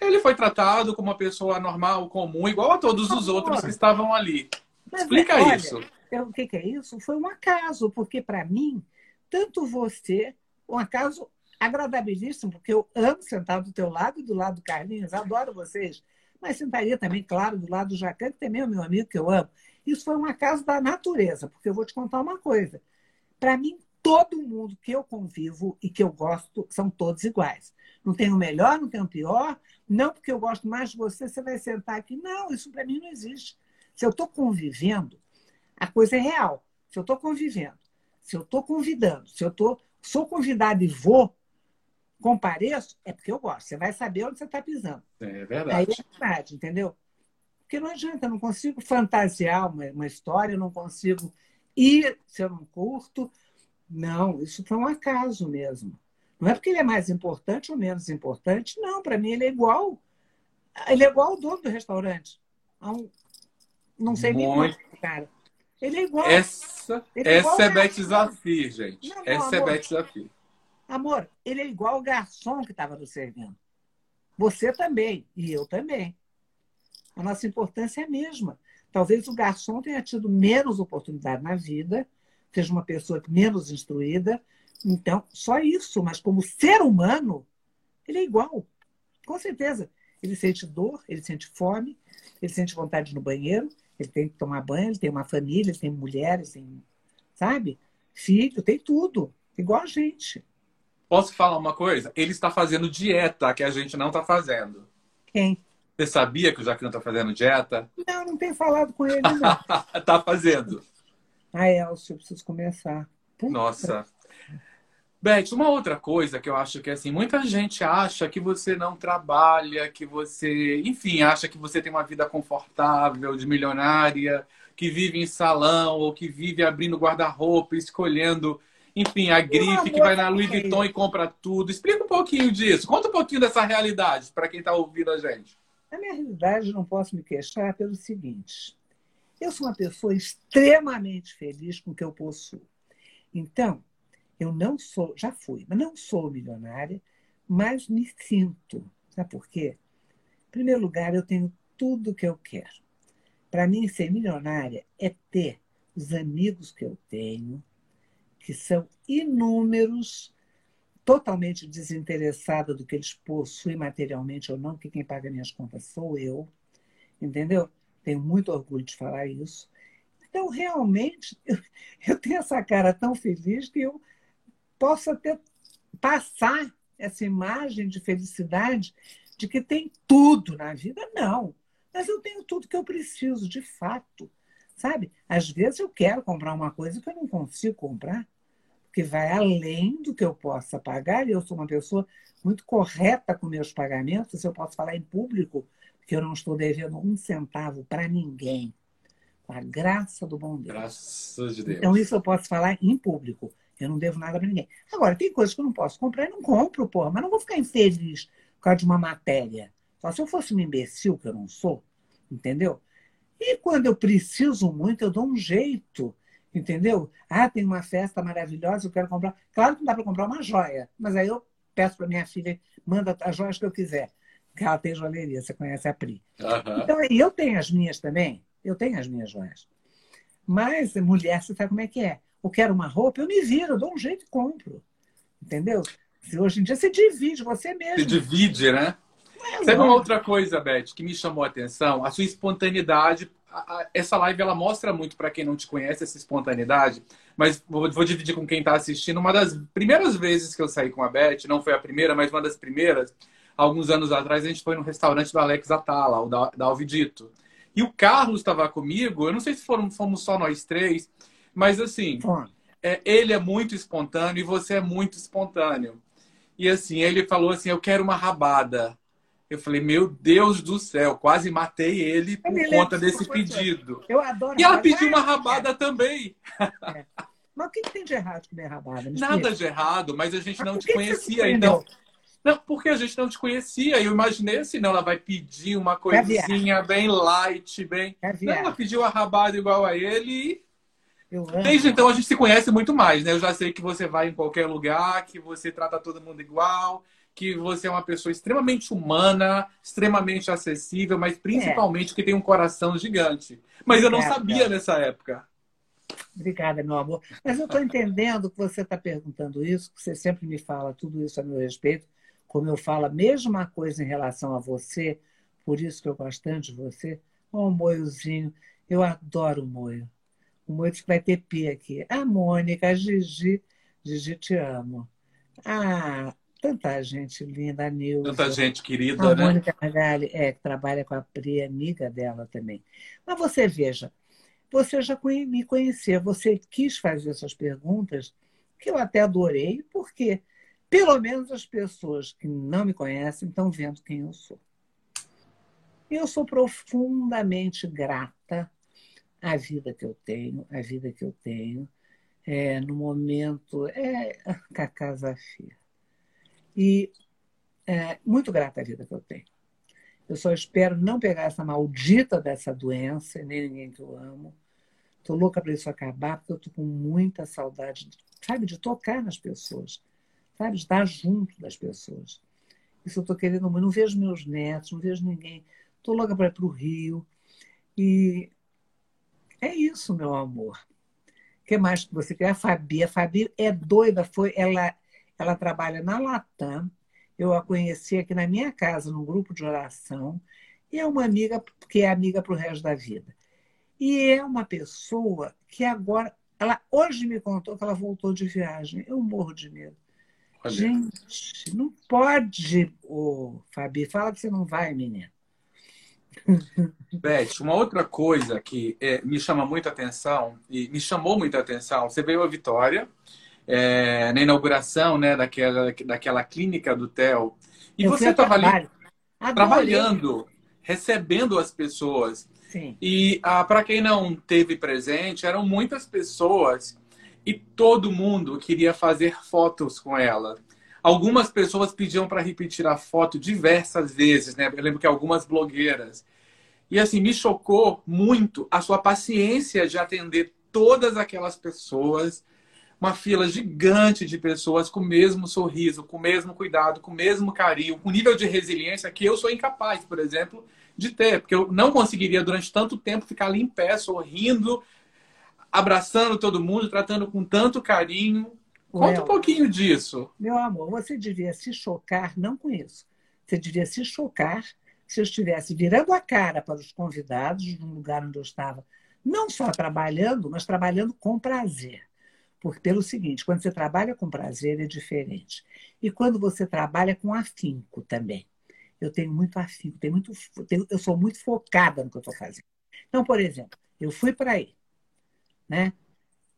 ele foi tratado como uma pessoa normal, comum, igual a todos os outros que estavam ali. Explica olha, isso. O que, que é isso? Foi um acaso, porque para mim, tanto você, um acaso agradabilíssimo, porque eu amo sentar do teu lado e do lado do Carlinhos, adoro vocês, mas sentaria também, claro, do lado do Jacan, que também é meu amigo, que eu amo. Isso foi um acaso da natureza, porque eu vou te contar uma coisa. Para mim, todo mundo que eu convivo e que eu gosto são todos iguais. Não tem o melhor, não tem o pior. Não porque eu gosto mais de você, você vai sentar aqui. Não, isso para mim não existe. Se eu estou convivendo, a coisa é real. Se eu estou convivendo, se eu estou convidando, se eu tô, sou convidado e vou, compareço, é porque eu gosto. Você vai saber onde você está pisando. É verdade. Aí é verdade, entendeu? Porque não adianta, eu não consigo fantasiar uma, uma história, eu não consigo ir se eu não curto. Não, isso foi um acaso mesmo. Não é porque ele é mais importante ou menos importante, não. Para mim, ele é igual. Ele é igual ao dono do restaurante. Um, não sei Muito... nem cara. Ele é igual. Essa, é, essa é Zafir, gente. Não, essa amor, é Beth Zafir. Amor, ele é igual o garçom que estava nos servindo. Você também, e eu também. A nossa importância é a mesma. Talvez o garçom tenha tido menos oportunidade na vida, seja uma pessoa menos instruída. Então, só isso, mas como ser humano, ele é igual. Com certeza. Ele sente dor, ele sente fome, ele sente vontade no banheiro, ele tem que tomar banho, ele tem uma família, ele tem mulheres, tem, sabe? Filho, tem tudo. Igual a gente. Posso falar uma coisa? Ele está fazendo dieta que a gente não está fazendo. Quem? Você sabia que o Jaquino está fazendo dieta? Não, não tenho falado com ele, não. tá fazendo. Ah, Elcio, eu preciso começar. Puta. Nossa. Beth, uma outra coisa que eu acho que assim, muita gente acha que você não trabalha, que você, enfim, acha que você tem uma vida confortável, de milionária, que vive em salão ou que vive abrindo guarda-roupa, escolhendo, enfim, a grife, que vai na Louis Vuitton e compra tudo. Explica um pouquinho disso. Conta um pouquinho dessa realidade para quem está ouvindo a gente. Na minha realidade, não posso me queixar pelo seguinte: eu sou uma pessoa extremamente feliz com o que eu possuo. Então, eu não sou, já fui, mas não sou milionária, mas me sinto. Sabe por quê? Em primeiro lugar, eu tenho tudo o que eu quero. Para mim, ser milionária é ter os amigos que eu tenho, que são inúmeros, totalmente desinteressada do que eles possuem materialmente ou não, que quem paga minhas contas sou eu, entendeu? Tenho muito orgulho de falar isso. Então, realmente, eu, eu tenho essa cara tão feliz que eu posso até passar essa imagem de felicidade de que tem tudo na vida. Não, mas eu tenho tudo que eu preciso, de fato. Sabe? Às vezes eu quero comprar uma coisa que eu não consigo comprar que vai além do que eu possa pagar, e eu sou uma pessoa muito correta com meus pagamentos, eu posso falar em público que eu não estou devendo um centavo para ninguém. Com a graça do bom Deus. Graças de Deus. Então, isso eu posso falar em público. Eu não devo nada para ninguém. Agora, tem coisas que eu não posso comprar e não compro, porra, mas não vou ficar infeliz por causa de uma matéria. Só se eu fosse um imbecil, que eu não sou, entendeu? E quando eu preciso muito, eu dou um jeito Entendeu? Ah, tem uma festa maravilhosa, eu quero comprar. Claro que não dá para comprar uma joia, mas aí eu peço para minha filha, manda as joias que eu quiser. Porque ela tem joalheria, você conhece a Pri. Uhum. Então, aí eu tenho as minhas também, eu tenho as minhas joias. Mas, mulher, você sabe como é que é? Eu quero uma roupa, eu me viro, eu dou um jeito e compro. Entendeu? Se hoje em dia você divide, você mesmo. Se divide, né? É, Sabe uma outra coisa, Beth, que me chamou a atenção? A sua espontaneidade essa live ela mostra muito para quem não te conhece essa espontaneidade, mas vou, vou dividir com quem está assistindo. Uma das primeiras vezes que eu saí com a Beth, não foi a primeira, mas uma das primeiras, alguns anos atrás, a gente foi no restaurante do Alex Atala, o da, da Alvidito. E o Carlos estava comigo, eu não sei se foram, fomos só nós três, mas assim, é, ele é muito espontâneo e você é muito espontâneo. E assim, ele falou assim: Eu quero uma rabada. Eu falei, meu Deus do céu, quase matei ele por conta desse pedido. Eu adoro. E ela pediu uma rabada é. também. É. Mas o que, tem de errado com minha rabada? Me Nada explica. de errado, mas a gente mas não te conhecia. Então, não, porque a gente não te conhecia. Eu imaginei assim, não, ela vai pedir uma coisinha bem light, bem. Não, ela pediu a rabada igual a ele Desde então a gente se conhece muito mais, né? Eu já sei que você vai em qualquer lugar, que você trata todo mundo igual, que você é uma pessoa extremamente humana, extremamente acessível, mas principalmente é. que tem um coração gigante. Mas Obrigada. eu não sabia nessa época. Obrigada, meu amor. Mas eu estou entendendo que você está perguntando isso, que você sempre me fala tudo isso a meu respeito, como eu falo a mesma coisa em relação a você, por isso que eu gosto tanto de você. Oh, moiozinho, eu adoro o moio. O moio que vai ter P aqui. A Mônica, a Gigi, Gigi, te amo. Ah, Tanta gente linda, a Nilza. Tanta gente querida, a né? Mônica Magali, é, que trabalha com a Pri, amiga dela também. Mas você veja, você já me conhecia, você quis fazer essas perguntas, que eu até adorei, porque pelo menos as pessoas que não me conhecem estão vendo quem eu sou. Eu sou profundamente grata à vida que eu tenho, à vida que eu tenho, é, no momento, é, com a casa. E é, muito grata à vida que eu tenho. Eu só espero não pegar essa maldita dessa doença, nem ninguém que eu amo. Estou louca para isso acabar, porque eu estou com muita saudade, sabe, de tocar nas pessoas, sabe, de estar junto das pessoas. Isso eu estou querendo muito. Não vejo meus netos, não vejo ninguém. Estou louca para ir para o Rio. E É isso, meu amor. O que mais que você quer? A Fabi. A Fabi é doida, foi, ela, ela trabalha na Latam. Eu a conheci aqui na minha casa, num grupo de oração. E é uma amiga que é amiga para o resto da vida. E é uma pessoa que agora. Ela hoje me contou que ela voltou de viagem. Eu morro de medo. Olha. Gente, não pode, ô, Fabi. Fala que você não vai, menina. Beth, uma outra coisa que é, me chama muita atenção e me chamou muita atenção, você veio a Vitória é, na inauguração né, daquela, daquela clínica do TEL e Eu você estava ali trabalhando, recebendo as pessoas. Sim. E ah, para quem não teve presente, eram muitas pessoas e todo mundo queria fazer fotos com ela. Algumas pessoas pediam para repetir a foto diversas vezes, né? Eu lembro que algumas blogueiras. E assim, me chocou muito a sua paciência de atender todas aquelas pessoas, uma fila gigante de pessoas com o mesmo sorriso, com o mesmo cuidado, com o mesmo carinho, com nível de resiliência que eu sou incapaz, por exemplo, de ter, porque eu não conseguiria durante tanto tempo ficar ali em pé, sorrindo, abraçando todo mundo, tratando com tanto carinho. Conta um pouquinho disso. Meu amor, você devia se chocar, não com isso. Você devia se chocar se eu estivesse virando a cara para os convidados no lugar onde eu estava, não só trabalhando, mas trabalhando com prazer. Porque, pelo seguinte, quando você trabalha com prazer é diferente. E quando você trabalha com afinco também. Eu tenho muito afinco, tenho muito, tenho, eu sou muito focada no que eu estou fazendo. Então, por exemplo, eu fui para aí, né?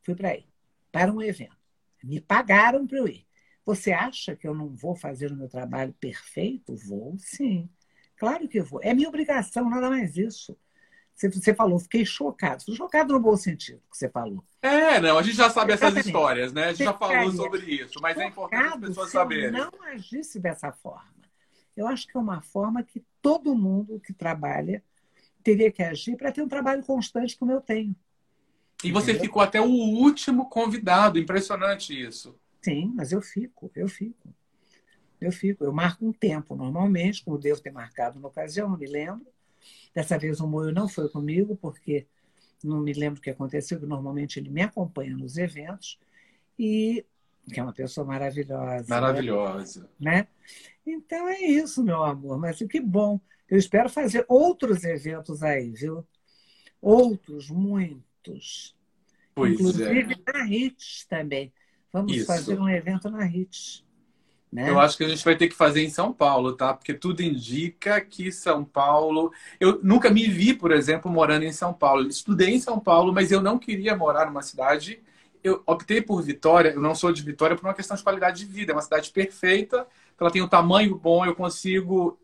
Fui para aí, para um evento. Me pagaram para eu ir. Você acha que eu não vou fazer o meu trabalho perfeito? Vou, sim. Claro que vou. É minha obrigação, nada mais isso. Você, você falou, fiquei chocado. Fiquei chocado no bom sentido que você falou. É, não, a gente já sabe Exatamente. essas histórias, né? A gente já falou sobre isso, mas é importante as pessoas saberem. Se eu não agisse dessa forma. Eu acho que é uma forma que todo mundo que trabalha teria que agir para ter um trabalho constante como eu tenho. E você ficou até o último convidado. Impressionante isso. Sim, mas eu fico, eu fico. Eu fico, eu marco um tempo normalmente, como devo ter marcado na ocasião, não me lembro. Dessa vez o Moio não foi comigo, porque não me lembro o que aconteceu, que normalmente ele me acompanha nos eventos, e que é uma pessoa maravilhosa. Maravilhosa. Né? Então é isso, meu amor. Mas que bom. Eu espero fazer outros eventos aí, viu? Outros, muitos. Pois. Inclusive é. na RITS também. Vamos Isso. fazer um evento na RITS. Né? Eu acho que a gente vai ter que fazer em São Paulo, tá? Porque tudo indica que São Paulo. Eu nunca me vi, por exemplo, morando em São Paulo. Estudei em São Paulo, mas eu não queria morar numa cidade. Eu optei por Vitória. Eu não sou de Vitória por uma questão de qualidade de vida. É uma cidade perfeita. Ela tem um tamanho bom. Eu consigo,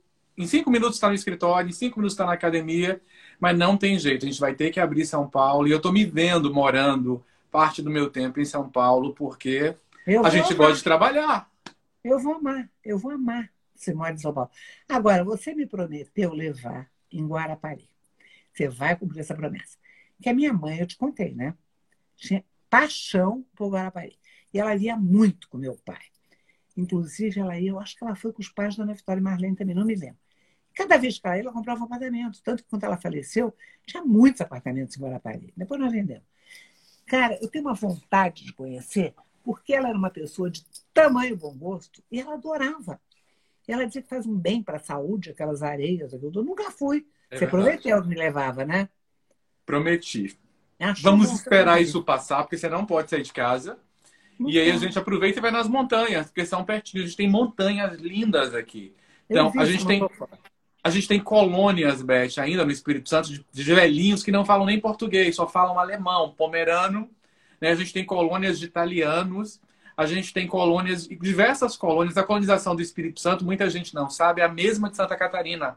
em cinco minutos, estar no escritório, em cinco minutos, estar na academia mas não tem jeito, a gente vai ter que abrir São Paulo. E eu estou me vendo morando parte do meu tempo em São Paulo, porque a gente amar. gosta de trabalhar. Eu vou amar, eu vou amar você mora em São Paulo. Agora, você me prometeu levar em Guarapari. Você vai cumprir essa promessa. Que a minha mãe, eu te contei, né? Tinha paixão por Guarapari. E ela ia muito com meu pai. Inclusive, ela ia, eu acho que ela foi com os pais da Ana Vitória e Marlene também, não me lembro. Cada vez que ela ia, ela comprava um apartamento. Tanto que quando ela faleceu, tinha muitos apartamentos em Guarapari. Depois nós vendemos. Cara, eu tenho uma vontade de conhecer, porque ela era uma pessoa de tamanho bom gosto e ela adorava. Ela dizia que faz um bem para a saúde, aquelas areias. Eu nunca fui. É Você prometeu que me levava, né? Prometi. Acho Vamos esperar isso passar, porque você não pode sair de casa. e aí a gente aproveita e vai nas montanhas, porque são pertinho. A gente tem montanhas lindas aqui. Então, a gente tem. A gente tem colônias, Beth, ainda no Espírito Santo, de, de velhinhos que não falam nem português, só falam alemão, pomerano. Né? A gente tem colônias de italianos, a gente tem colônias, diversas colônias. A colonização do Espírito Santo, muita gente não sabe, é a mesma de Santa Catarina.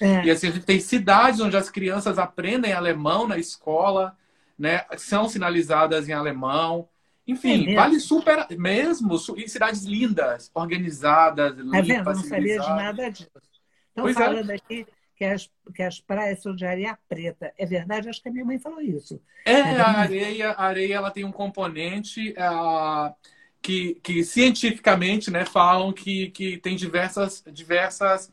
É. E assim, a gente tem cidades onde as crianças aprendem alemão na escola, né? são sinalizadas em alemão. Enfim, é vale super mesmo. E cidades lindas, organizadas, limpas, é? Eu não sabia de nada disso. Estão pois é. falando é. aqui que as, que as praias são de areia preta. É verdade? Acho que a minha mãe falou isso. É, é a areia, a areia ela tem um componente uh, que, que cientificamente né, falam que, que tem diversas, diversas,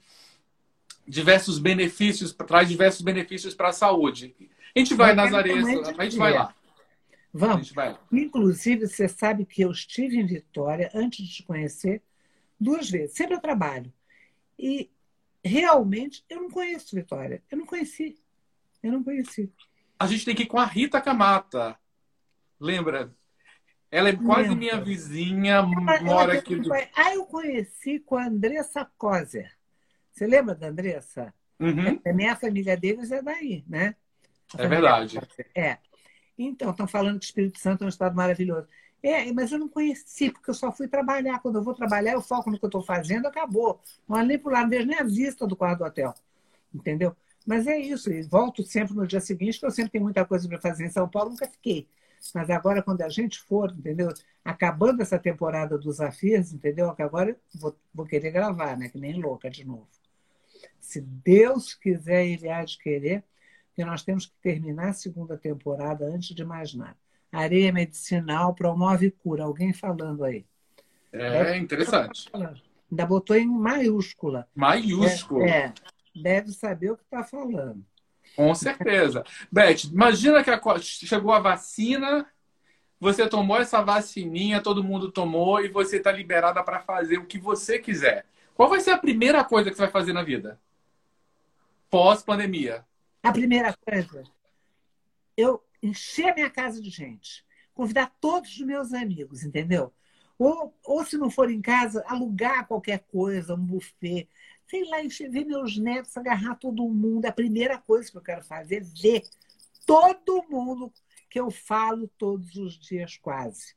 diversos benefícios, traz diversos benefícios para a saúde. A gente vai, Nazaré, a gente vai lá. Vamos. Vai lá. Inclusive, você sabe que eu estive em Vitória antes de te conhecer duas vezes, sempre eu trabalho. E realmente eu não conheço Vitória. Eu não conheci. Eu não conheci. A gente tem que ir com a Rita Camata. Lembra? Ela é quase Lembra. minha vizinha, ela, mora ela aqui. Do... Ah, eu conheci com a Andressa Kozer. Você lembra da Andressa? Uhum. A minha família deles é daí, né? É verdade. É. Então, estão falando que o Espírito Santo é um estado maravilhoso. É, mas eu não conheci, porque eu só fui trabalhar. Quando eu vou trabalhar, eu foco no que eu estou fazendo, acabou. Não olho nem para o lado, vejo nem a vista do quarto do hotel. Entendeu? Mas é isso. E volto sempre no dia seguinte, porque eu sempre tenho muita coisa para fazer em São Paulo, nunca fiquei. Mas agora, quando a gente for, entendeu? Acabando essa temporada dos Afias, entendeu? Que agora vou, vou querer gravar, né? Que nem louca de novo. Se Deus quiser, Ele há de querer, que nós temos que terminar a segunda temporada antes de mais nada. Areia medicinal promove cura. Alguém falando aí. É, interessante. Ainda botou em maiúscula. Maiúscula. É, é deve saber o que está falando. Com certeza. Beth, imagina que a, chegou a vacina, você tomou essa vacininha, todo mundo tomou e você está liberada para fazer o que você quiser. Qual vai ser a primeira coisa que você vai fazer na vida? Pós-pandemia. A primeira coisa, eu encher a minha casa de gente, convidar todos os meus amigos, entendeu? Ou, ou se não for em casa, alugar qualquer coisa, um buffet, sei lá, ver meus netos, agarrar todo mundo. A primeira coisa que eu quero fazer é ver todo mundo que eu falo todos os dias, quase.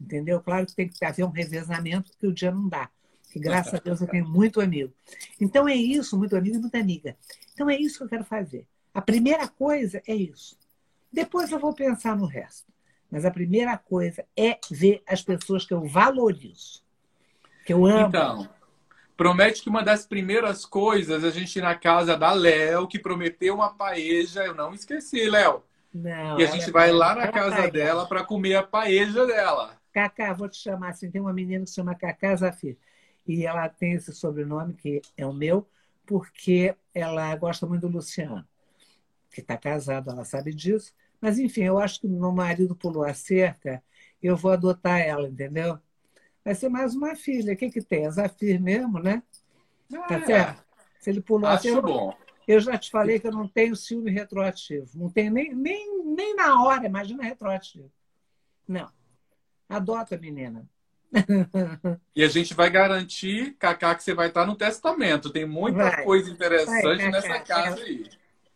Entendeu? Claro que tem que haver um revezamento, porque o dia não dá. Que graças a Deus eu tenho muito amigo. Então é isso, muito amigo e muita amiga. Então é isso que eu quero fazer. A primeira coisa é isso. Depois eu vou pensar no resto. Mas a primeira coisa é ver as pessoas que eu valorizo, que eu amo. Então, Promete que uma das primeiras coisas a gente ir na casa da Léo, que prometeu uma paeja. Eu não esqueci, Léo. Não, e a gente vai lá na casa tá dela para comer a paeja dela. Cacá, vou te chamar assim. Tem uma menina que se chama Cacá Zafir. E ela tem esse sobrenome, que é o meu, porque ela gosta muito do Luciano, que está casado, ela sabe disso. Mas, enfim, eu acho que meu marido pulou a cerca, eu vou adotar ela, entendeu? vai ser mais uma filha. O que, que tem? A Zafir mesmo, né? Ah, tá certo? É. Se ele pulou Acho assim, bom. Eu já te falei que eu não tenho ciúme retroativo. Não tenho nem, nem, nem na hora, imagina retroativo. Não. Adota a menina. E a gente vai garantir, Cacá, que você vai estar no testamento. Tem muita vai. coisa interessante vai, nessa casa aí.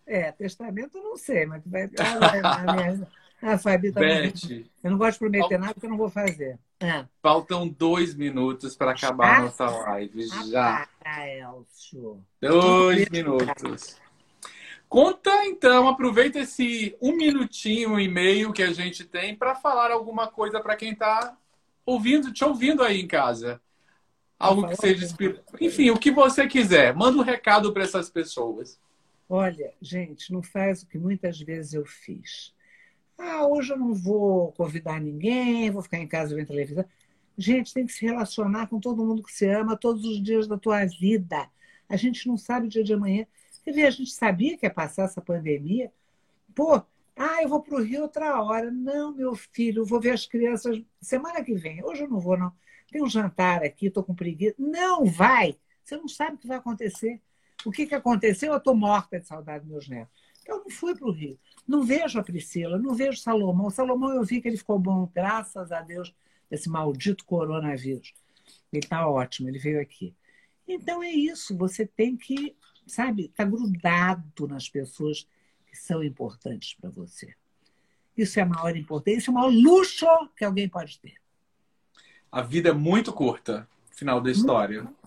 É, testamento eu não sei, mas vai estar na minha, ah, Fabi, tá Beth, Eu não gosto de prometer nada que eu não vou fazer. É. Faltam dois minutos para acabar a nossa live. Já. Ah, Elcio. Dois minutos. Conta então, aproveita esse um minutinho e meio que a gente tem para falar alguma coisa para quem está ouvindo, te ouvindo aí em casa. Algo que seja Enfim, o que você quiser. Manda um recado para essas pessoas. Olha, gente, não faz o que muitas vezes eu fiz ah, hoje eu não vou convidar ninguém, vou ficar em casa vendo televisão. Gente, tem que se relacionar com todo mundo que se ama todos os dias da tua vida. A gente não sabe o dia de amanhã. Quer ver, a gente sabia que ia passar essa pandemia. Pô, ah, eu vou para o Rio outra hora. Não, meu filho, eu vou ver as crianças semana que vem. Hoje eu não vou, não. Tem um jantar aqui, estou com preguiça. Não vai! Você não sabe o que vai acontecer. O que, que aconteceu? Eu estou morta de saudade dos meus netos. Então, eu não fui para o Rio. Não vejo a Priscila, não vejo Salomão. O Salomão eu vi que ele ficou bom, graças a Deus, desse maldito coronavírus. Ele está ótimo, ele veio aqui. Então é isso, você tem que, sabe, estar tá grudado nas pessoas que são importantes para você. Isso é a maior importância, isso é o maior luxo que alguém pode ter. A vida é muito curta, final da história. Muito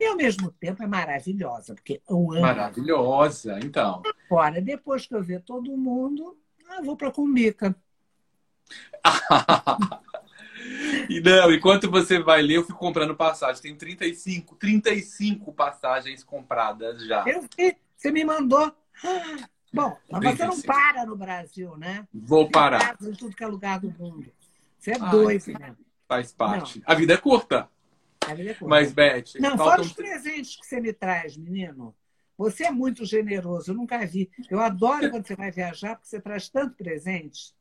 e, ao mesmo tempo, é maravilhosa, porque eu amo. Maravilhosa, então. Agora, depois que eu ver todo mundo, eu vou para a Cumbica. e não, enquanto você vai ler, eu fico comprando passagem. Tem 35, 35 passagens compradas já. Eu vi, você me mandou. Bom, mas você não para no Brasil, né? Vou parar. Em tudo que é lugar do mundo. Você é Ai, doido, né? Faz parte. Não. A vida é curta. Mas, Beth. Não, faltam... fora os presentes que você me traz, menino. Você é muito generoso, eu nunca vi. Eu adoro quando você vai viajar, porque você traz tanto presente.